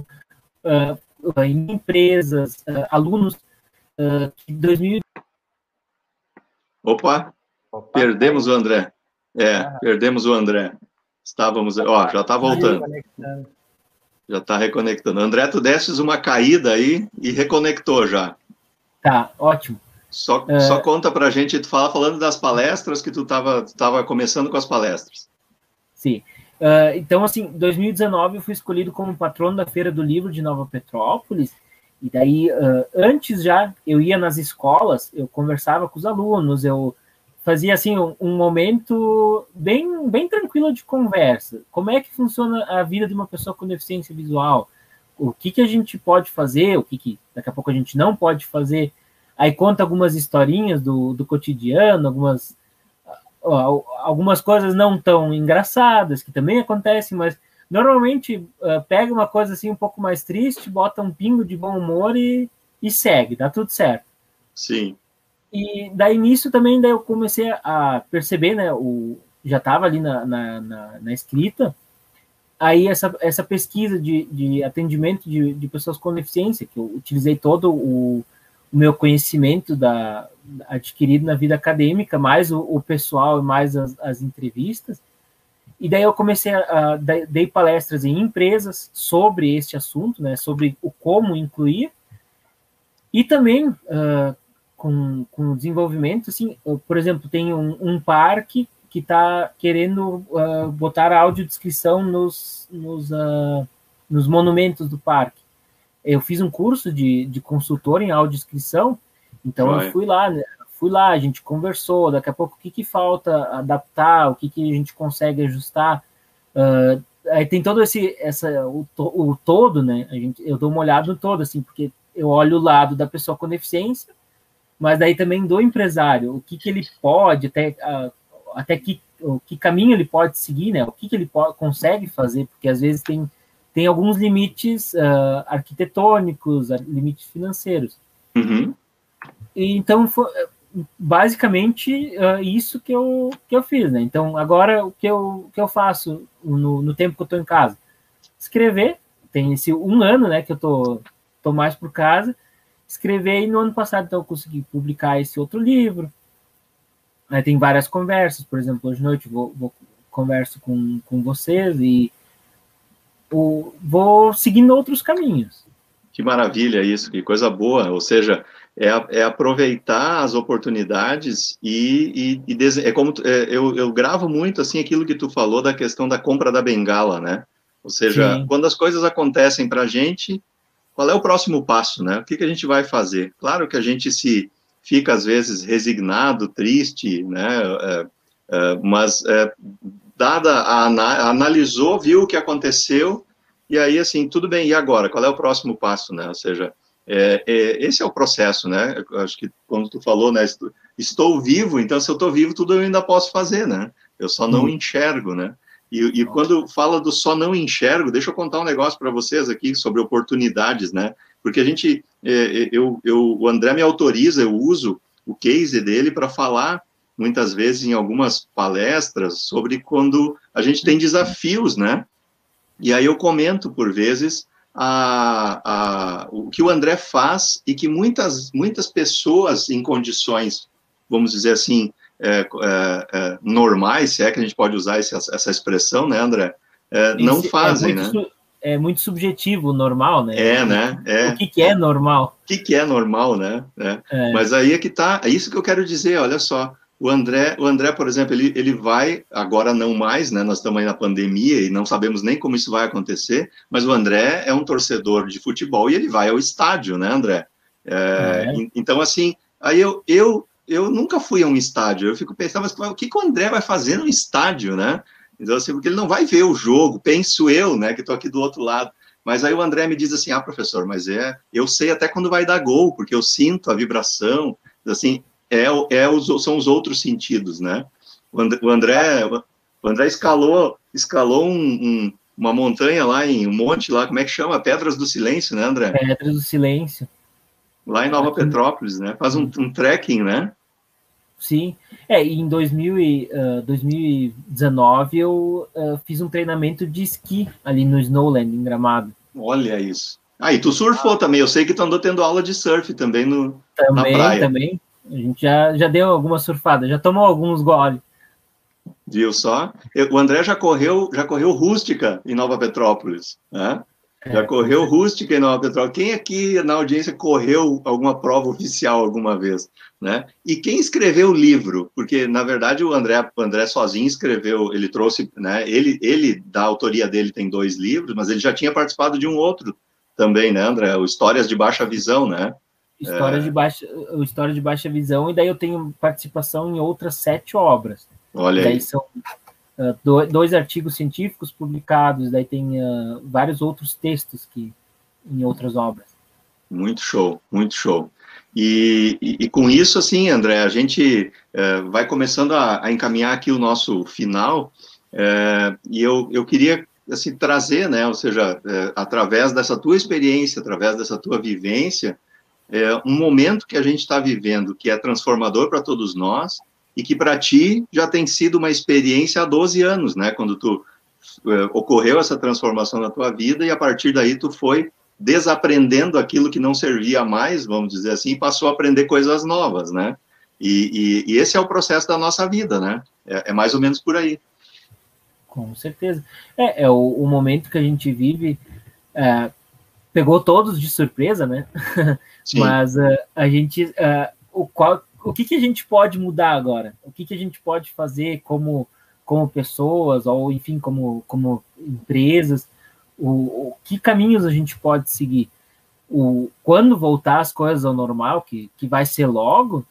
uh, em empresas, uh, alunos uh, que 2000 Opa, Opa, perdemos o André. É, ah. perdemos o André. Estávamos, ó, já está voltando. Já está reconectando. André, tu desses uma caída aí e reconectou já. Tá, ótimo. Só, uh, só conta para a gente, tu fala falando das palestras que tu estava tava começando com as palestras. Sim. Uh, então, assim, 2019 eu fui escolhido como patrono da Feira do Livro de Nova Petrópolis, e daí, uh, antes já, eu ia nas escolas, eu conversava com os alunos, eu fazia, assim, um, um, momento bem, bem tranquilo de conversa. Como é que funciona a vida de uma pessoa com deficiência visual? O que, que a gente pode fazer, o que, que daqui a pouco a gente não pode fazer? Aí conta algumas historinhas do, do cotidiano, algumas algumas coisas não tão engraçadas, que também acontecem, mas normalmente uh, pega uma coisa assim um pouco mais triste, bota um pingo de bom humor e, e segue, dá tudo certo. Sim. E daí nisso também daí eu comecei a perceber, né, o, já estava ali na, na, na, na, escrita, aí essa, essa pesquisa de, de atendimento de, de pessoas com deficiência, que eu utilizei todo o, o meu conhecimento da, adquirido na vida acadêmica, mais o, o pessoal e mais as, as, entrevistas. E daí eu comecei a, a dei palestras em empresas sobre este assunto, né, sobre o como incluir. E também uh, com, com o desenvolvimento, assim, por exemplo, tem um, um parque que está querendo uh, botar audiodescrição nos, nos, uh, nos monumentos do parque. Eu fiz um curso de, de consultor em audiodescrição então Vai. eu fui lá, né? fui lá, a gente conversou, daqui a pouco o que, que falta adaptar, o que, que a gente consegue ajustar. Uh, aí tem todo esse, essa, o, o todo, né? A gente, eu dou uma olhada no todo, assim, porque eu olho o lado da pessoa com deficiência, mas daí também do empresário, o que, que ele pode, até, uh, até que, o que caminho ele pode seguir, né? O que, que ele pode, consegue fazer, porque às vezes tem, tem alguns limites uh, arquitetônicos, limites financeiros. Uhum. E, então, foi basicamente uh, isso que eu, que eu fiz, né? Então, agora o que eu, o que eu faço no, no tempo que eu estou em casa? Escrever, tem esse um ano, né, que eu tô, tô mais por casa, escrever, e no ano passado, então, eu consegui publicar esse outro livro. Aí tem várias conversas, por exemplo, hoje à noite vou, vou converso com, com vocês e o, vou seguindo outros caminhos. Que maravilha isso, que coisa boa. Ou seja, é, é aproveitar as oportunidades e, e, e é como é, eu, eu gravo muito assim aquilo que tu falou da questão da compra da bengala, né? Ou seja, Sim. quando as coisas acontecem para a gente, qual é o próximo passo, né? O que, que a gente vai fazer? Claro que a gente se fica às vezes resignado, triste, né? É, é, mas é, dada a, analisou, viu o que aconteceu e aí assim tudo bem. E agora? Qual é o próximo passo, né? Ou seja, é, é, esse é o processo, né? Eu acho que quando tu falou, né? Estou vivo, então se eu estou vivo, tudo eu ainda posso fazer, né? Eu só não hum. enxergo, né? E, e, quando fala do só não enxergo, deixa eu contar um negócio para vocês aqui sobre oportunidades, né? Porque a gente é, eu, eu, o André me autoriza, eu uso o case dele para falar muitas vezes em algumas palestras sobre quando a gente tem desafios, né? E aí eu comento por vezes a, a, o que o André faz e que muitas, muitas pessoas em condições, vamos dizer assim, é, é, é, normais, se é que a gente pode usar essa, essa expressão, né, André? É, não é fazem, né? É muito subjetivo, normal, né? É, né? É. O que, que é normal? O que, que é normal, né? Mas aí é que tá, é isso que eu quero dizer, olha só, o André, o André, por exemplo, ele, ele vai, agora não mais, né? Nós estamos aí na pandemia e não sabemos nem como isso vai acontecer, mas o André é um torcedor de futebol e ele vai ao estádio, né, André? É, é. Então, assim, aí eu, eu, eu nunca fui a um estádio, eu fico pensando, mas o que, que o André vai fazer no estádio, né? Então, assim, porque ele não vai ver o jogo, penso eu, né, que estou aqui do outro lado. Mas aí o André me diz assim, ah, professor, mas é, eu sei até quando vai dar gol, porque eu sinto a vibração, assim, é, é os, são os outros sentidos, né? O André, o André, o André escalou, escalou um, um, uma montanha lá em um monte lá, como é que chama? Pedras do Silêncio, né, André? Pedras do Silêncio. Lá em Nova Petrópolis, né? Faz um, um trekking, né? Sim. É, em 2000 e, uh, 2019 eu uh, fiz um treinamento de esqui ali no Snowland, em Gramado. Olha isso. Ah, e tu surfou ah. também. Eu sei que tu andou tendo aula de surf também no, também, na praia. Também, a gente já, já deu alguma surfada, já tomou alguns goles. Viu só? O André já correu, já correu rústica em Nova Petrópolis, né? É, já correu rústica em Nova Petrópolis. Quem aqui na audiência correu alguma prova oficial alguma vez, né? E quem escreveu o livro? Porque na verdade o André, o André sozinho escreveu, ele trouxe, né? Ele, ele da autoria dele tem dois livros, mas ele já tinha participado de um outro também, né, André? O Histórias de Baixa Visão, né? História, é... de baixa, história de Baixa Visão, e daí eu tenho participação em outras sete obras. Olha daí aí. são uh, dois artigos científicos publicados, daí tem uh, vários outros textos que em outras obras. Muito show, muito show. E, e, e com isso, assim, André, a gente uh, vai começando a, a, encaminhar aqui o nosso final, e eu, eu queria assim, trazer, né, ou seja, através dessa tua experiência, através dessa tua vivência, é um momento que a gente está vivendo que é transformador para todos nós e que para ti já tem sido uma experiência há 12 anos, né? Quando tu é, ocorreu essa transformação na tua vida e a partir daí tu foi desaprendendo aquilo que não servia mais, vamos dizer assim, e passou a aprender coisas novas, né? E, e, e esse é o processo da nossa vida, né? É, é, mais ou menos por aí. Com certeza. É, é o, o momento que a gente vive. Pegou todos de surpresa, né? [laughs] Mas uh, a gente, uh, o qual, o que, que a gente pode mudar agora? O que, que a gente pode fazer como, como pessoas ou enfim como, como empresas? O, o que caminhos a gente pode seguir? O, quando voltar as coisas ao normal, que, que vai ser logo,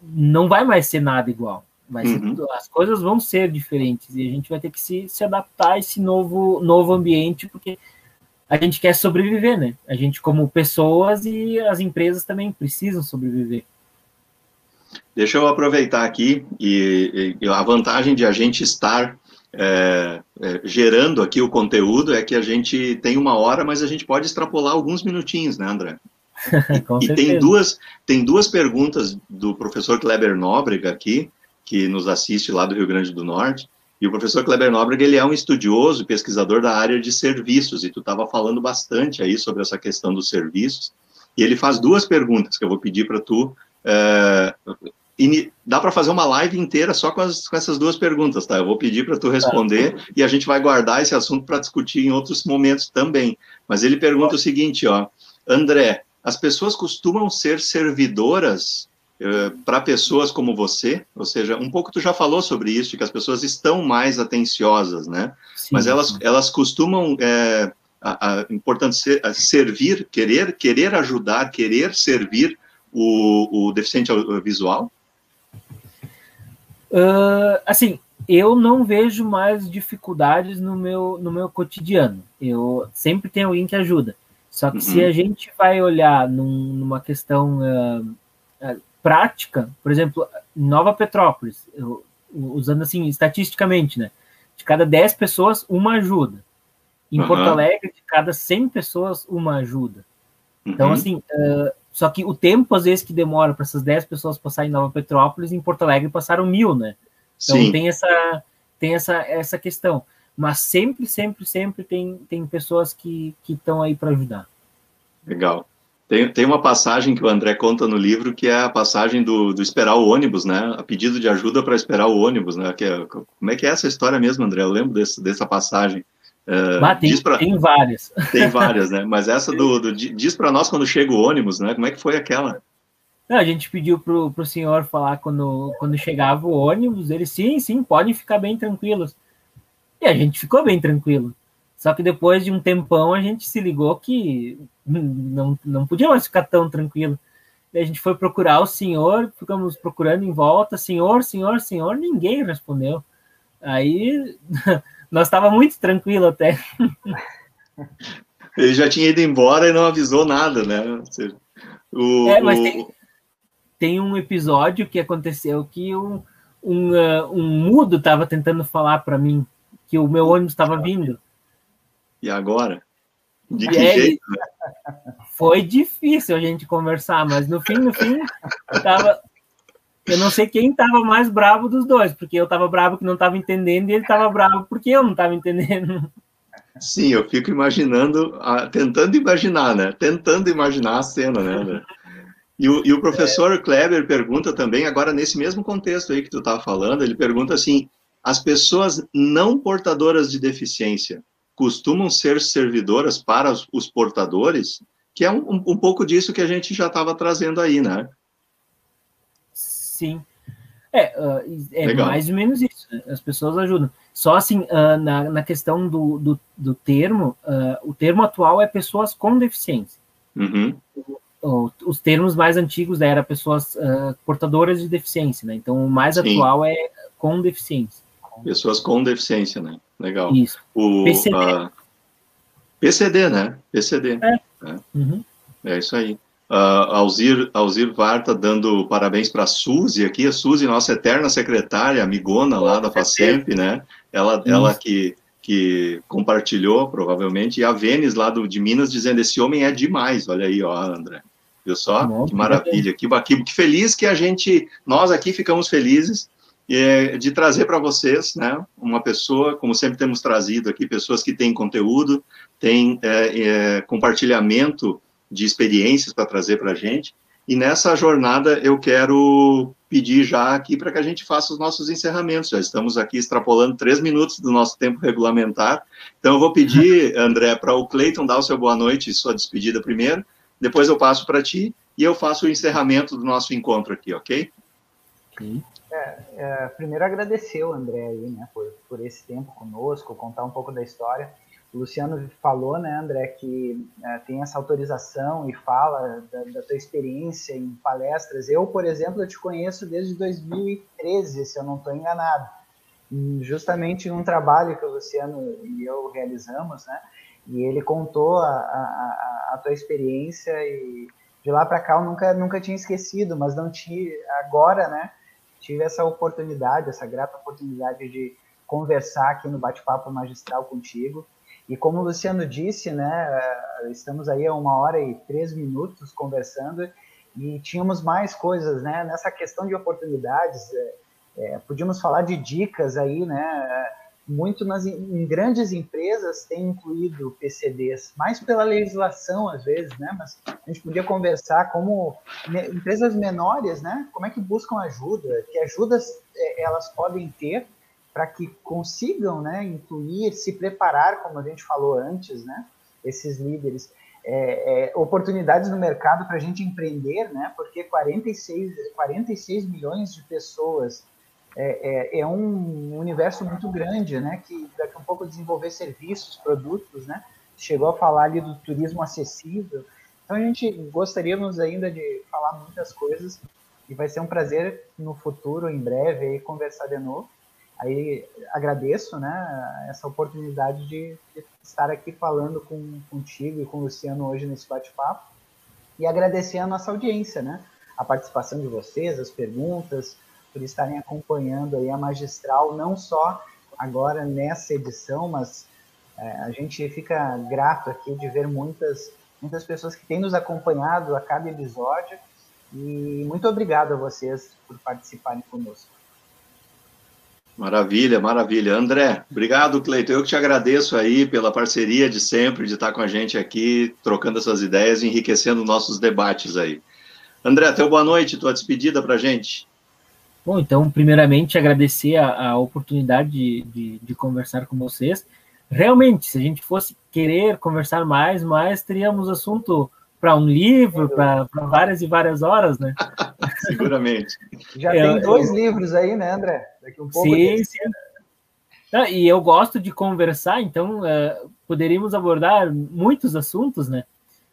não vai mais ser nada igual. Vai uhum. as coisas vão ser diferentes e a gente vai ter que se, se adaptar a esse novo, novo ambiente, porque a gente quer sobreviver, né? A gente, como pessoas e as empresas também precisam sobreviver. Deixa eu aproveitar aqui e, e a vantagem de a gente estar é, é, gerando aqui o conteúdo é que a gente tem uma hora, mas a gente pode extrapolar alguns minutinhos, né, André? [laughs] e, e tem duas tem duas perguntas do professor Kleber Nóbrega aqui que nos assiste lá do Rio Grande do Norte e o professor Kleber Nóbrega, ele é um estudioso, pesquisador da área de serviços, e tu estava falando bastante aí sobre essa questão dos serviços, e ele faz duas perguntas que eu vou pedir para tu. É, dá para fazer uma live inteira só com, as, com, essas duas perguntas, tá? Eu vou pedir para tu responder e a gente vai guardar esse assunto para discutir em outros momentos também. Mas ele pergunta o seguinte, ó, André, as pessoas costumam ser servidoras eh, para pessoas como você, ou seja, um pouco tu já falou sobre isso, que as pessoas estão mais atenciosas, né? Sim, Mas elas, sim. elas costumam, é, a, a, importante ser, a servir, querer, querer ajudar, querer servir o, o deficiente visual? Uh, assim, eu não vejo mais dificuldades no meu, no meu cotidiano. Eu sempre tenho alguém que ajuda. Só que uhum. se a gente vai olhar num, numa questão uh, prática, por exemplo, Nova Petrópolis, eu, usando assim estatisticamente, né? De cada 10 pessoas, uma ajuda. Em uhum. Porto Alegre, de cada 100 pessoas, uma ajuda. Então, uhum. assim, uh, só que o tempo, às vezes, que demora para essas 10 pessoas passarem em Nova Petrópolis, em Porto Alegre passaram mil, né? Então Sim. tem essa tem essa, essa questão. Mas sempre, sempre, sempre tem, tem pessoas que estão aí para ajudar. Legal. Tem, tem uma passagem que o André conta no livro que é a passagem do, do esperar o ônibus, né? A pedido de ajuda para esperar o ônibus, né? Que é, como é que é essa história mesmo, André? Eu lembro desse, dessa passagem. Uh, tem, pra, tem, várias. Tem várias, né? [laughs] Mas essa do, do diz para nós quando chega o ônibus, né? Como é que foi aquela? Não, a gente pediu pro, pro senhor falar quando, quando chegava o ônibus, ele sim, sim, podem ficar bem tranquilos. E a gente ficou bem tranquilo. Só que depois de um tempão a gente se ligou que não, não podia mais ficar tão tranquilo. E a gente foi procurar o senhor, ficamos procurando em volta, senhor, senhor, senhor, ninguém respondeu. Aí [laughs] nós estava muito tranquilo até. Ele já tinha ido embora e não avisou nada, né? O, é, mas o... tem, tem um episódio que aconteceu que um, um, uh, um mudo estava tentando falar para mim que o meu ônibus estava vindo. E agora? De que é, jeito? Foi difícil a gente conversar, mas no fim, no fim, tava. Eu não sei quem estava mais bravo dos dois, porque eu estava bravo que não estava entendendo e ele estava bravo porque eu não estava entendendo. Sim, eu fico imaginando, tentando imaginar, né? Tentando imaginar a cena, né? E o, e o professor é. Kleber pergunta também, agora nesse mesmo contexto aí que tu estava falando, ele pergunta assim: as pessoas não portadoras de deficiência costumam ser servidoras para os, os portadores? Que é um, um, pouco disso que a gente já estava trazendo aí, né? Sim. É, uh, é mais ou menos isso. Né? As pessoas ajudam. Só assim, uh, na, na questão do, do, do termo, uh, o termo atual é pessoas com deficiência. Uhum os termos mais antigos era pessoas portadoras de deficiência, né? Então o mais Sim. atual é com deficiência. Pessoas com deficiência, né? Legal. Isso. O, PCD. Uh, PCD, né? PCD. É, é. Uhum. é isso aí. Uh, Alzir, Alzir Varta dando parabéns para a Suzy aqui, a Suzy, nossa eterna secretária, amigona lá da FACEMP, né? Ela, ela que que compartilhou, provavelmente, e a Vênis lá do, de Minas dizendo, esse homem é demais, olha aí, ó, André. Viu só? Bom, que maravilha, que, que, que feliz que a gente, nós aqui ficamos felizes é, de trazer para vocês, né, uma pessoa, como sempre temos trazido aqui, pessoas que têm conteúdo, têm é, é, compartilhamento de experiências para trazer para a gente, e nessa jornada eu quero pedir já aqui para que a gente faça os nossos encerramentos. Já estamos aqui extrapolando três minutos do nosso tempo regulamentar. Então eu vou pedir, [laughs] André, para o Cleiton dar o seu boa noite e sua despedida primeiro. Depois eu passo para ti e eu faço o encerramento do nosso encontro aqui, ok? É, é, primeiro agradecer o André aí, né, por, por esse tempo conosco, contar um pouco da história. O Luciano falou, né, André, que é, tem essa autorização e fala da, da, tua experiência em palestras. Eu, por exemplo, eu te conheço desde 2013, se eu não estou enganado. Justamente em um trabalho que o Luciano e eu realizamos, né? E ele contou a, a, a tua experiência e de lá para cá eu nunca, nunca tinha esquecido, mas não tinha agora, né? Tive essa oportunidade, essa grata oportunidade de conversar aqui no bate-papo magistral contigo. E como o Luciano disse, né, eh, estamos aí a uma hora e três minutos conversando e tínhamos mais coisas, né, nessa questão de oportunidades, é, podíamos falar de dicas aí, né, muito nas, em grandes empresas tem incluído PCDs, mais pela legislação às vezes, né, mas a gente podia conversar como empresas menores, né, como é que buscam ajuda, que ajudas elas podem ter para que consigam né, incluir, se preparar, como a gente falou antes, né, esses líderes. É, é, oportunidades no mercado para a gente empreender, né, porque 46, 46 milhões de pessoas é, é, é, um universo muito grande, né, que daqui a um pouco desenvolver serviços, produtos, né, chegou a falar ali do turismo acessível, então a gente gostaríamos ainda de falar muitas coisas e vai ser um prazer no futuro, em breve, aí, conversar de novo. Aí agradeço né, essa oportunidade de, de estar aqui falando com, contigo e com o Luciano hoje nesse bate-papo e agradecer a nossa audiência, né? A participação de vocês, as perguntas, por estarem acompanhando aí a magistral, não só agora nessa edição, mas é, a gente fica grato aqui de ver muitas muitas pessoas que têm nos acompanhado a cada episódio. E muito obrigado a vocês por participarem conosco. Maravilha, maravilha. André, obrigado, Cleiton. Eu que te agradeço aí pela parceria de sempre, de estar com a gente aqui, trocando essas ideias, enriquecendo nossos debates aí. André, teu boa noite, tua despedida para a gente. Bom, então, primeiramente, agradecer a, a oportunidade de, de, de, conversar com vocês. Realmente, se a gente fosse querer conversar mais, mais teríamos assunto para um livro, para várias e várias horas, né? [laughs] Seguramente. Já é, tem dois eu... livros aí, né, André? Daqui um pouco. Sim, sim. Não, e eu gosto de conversar, então uh, poderíamos abordar muitos assuntos, né?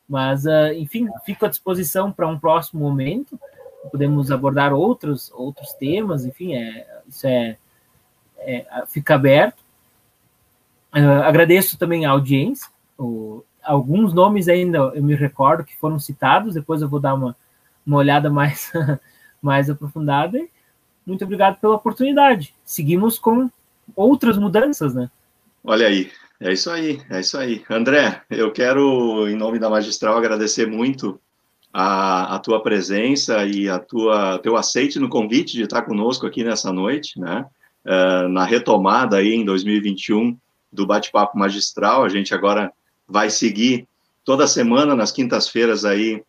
Mas, uh, enfim, fico à disposição para um próximo momento. Podemos abordar outros, outros temas, enfim, é, isso é, é fica aberto. Uh, agradeço também a audiência. O, alguns nomes ainda eu me recordo que foram citados, depois eu vou dar uma, uma olhada mais, [laughs] mais aprofundada. Muito obrigado pela oportunidade. Seguimos com outras mudanças, né? Olha aí, é isso aí, é isso aí. André, eu quero, em nome da Magistral, agradecer muito a, a tua presença e a tua teu aceite no convite de estar conosco aqui nessa noite, né? Uh, na retomada aí em 2021 do bate-papo magistral, a gente agora vai seguir toda semana, nas quintas-feiras aí,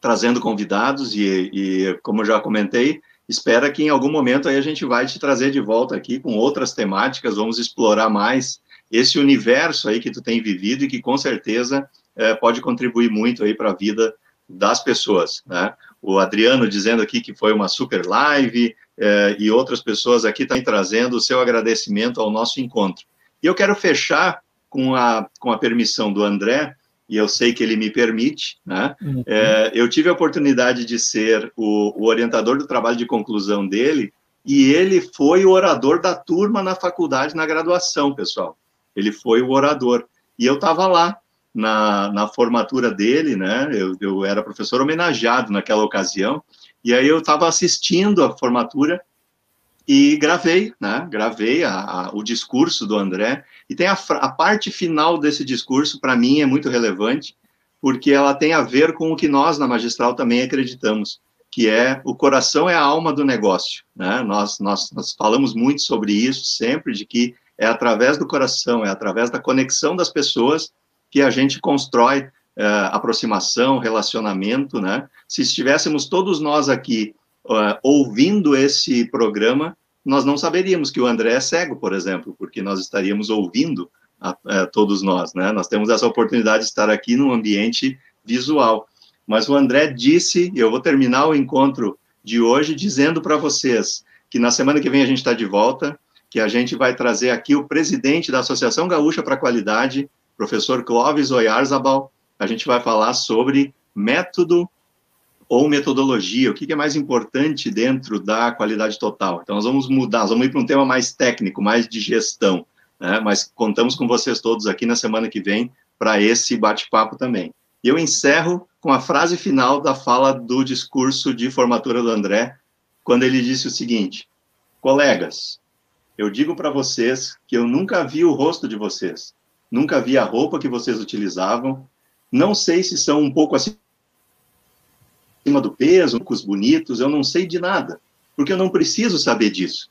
trazendo convidados e, e, como já comentei, espera que em algum momento aí a gente vai te trazer de volta aqui com outras temáticas, vamos explorar mais esse universo aí que tu tem vivido e que com certeza é, pode contribuir muito aí para a vida das pessoas, né? O Adriano dizendo aqui que foi uma super live é, e outras pessoas aqui também trazendo o seu agradecimento ao nosso encontro. E eu quero fechar com a, com a permissão do André, e eu sei que ele me permite, né? Uhum. É, eu tive a oportunidade de ser o, o, orientador do trabalho de conclusão dele, e ele foi o orador da turma na faculdade, na graduação, pessoal. Ele foi o orador. E eu estava lá, na, na formatura dele, né? Eu, eu era professor homenageado naquela ocasião, e aí eu estava assistindo a formatura e gravei, né? Gravei a, a, o discurso do André e tem a, a parte final desse discurso para mim é muito relevante porque ela tem a ver com o que nós na magistral também acreditamos, que é o coração é a alma do negócio, né? Nós nós, nós falamos muito sobre isso sempre de que é através do coração, é através da conexão das pessoas que a gente constrói é, aproximação, relacionamento, né? Se estivéssemos todos nós aqui uh, ouvindo esse programa, nós não saberíamos que o André é cego, por exemplo, porque nós estaríamos ouvindo a, a, todos nós, né? Nós temos essa oportunidade de estar aqui num ambiente visual. Mas o André disse, e eu vou terminar o encontro de hoje dizendo para vocês que na semana que vem a gente está de volta, que a gente vai trazer aqui o presidente da Associação Gaúcha para a Qualidade, professor Clóvis Oyarzabal. A gente vai falar sobre método ou metodologia, o que é mais importante dentro da qualidade total. Então, nós vamos mudar, nós vamos ir para um tema mais técnico, mais de gestão, né? mas contamos com vocês todos aqui na semana que vem para esse bate-papo também. E eu encerro com a frase final da fala do discurso de formatura do André, quando ele disse o seguinte: Colegas, eu digo para vocês que eu nunca vi o rosto de vocês, nunca vi a roupa que vocês utilizavam, não sei se são um pouco acima do peso, os bonitos, eu não sei de nada, porque eu não preciso saber disso.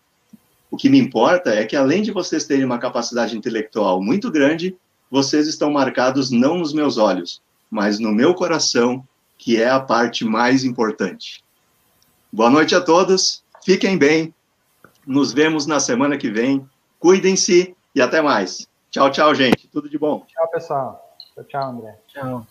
O que me importa é que, além de vocês terem uma capacidade intelectual muito grande, vocês estão marcados não nos meus olhos, mas no meu coração, que é a parte mais importante. Boa noite a todos, fiquem bem, nos vemos na semana que vem, cuidem-se e até mais. Tchau, tchau, gente. Tudo de bom. Tchau, pessoal. Tchau, tchau, André. Tchau.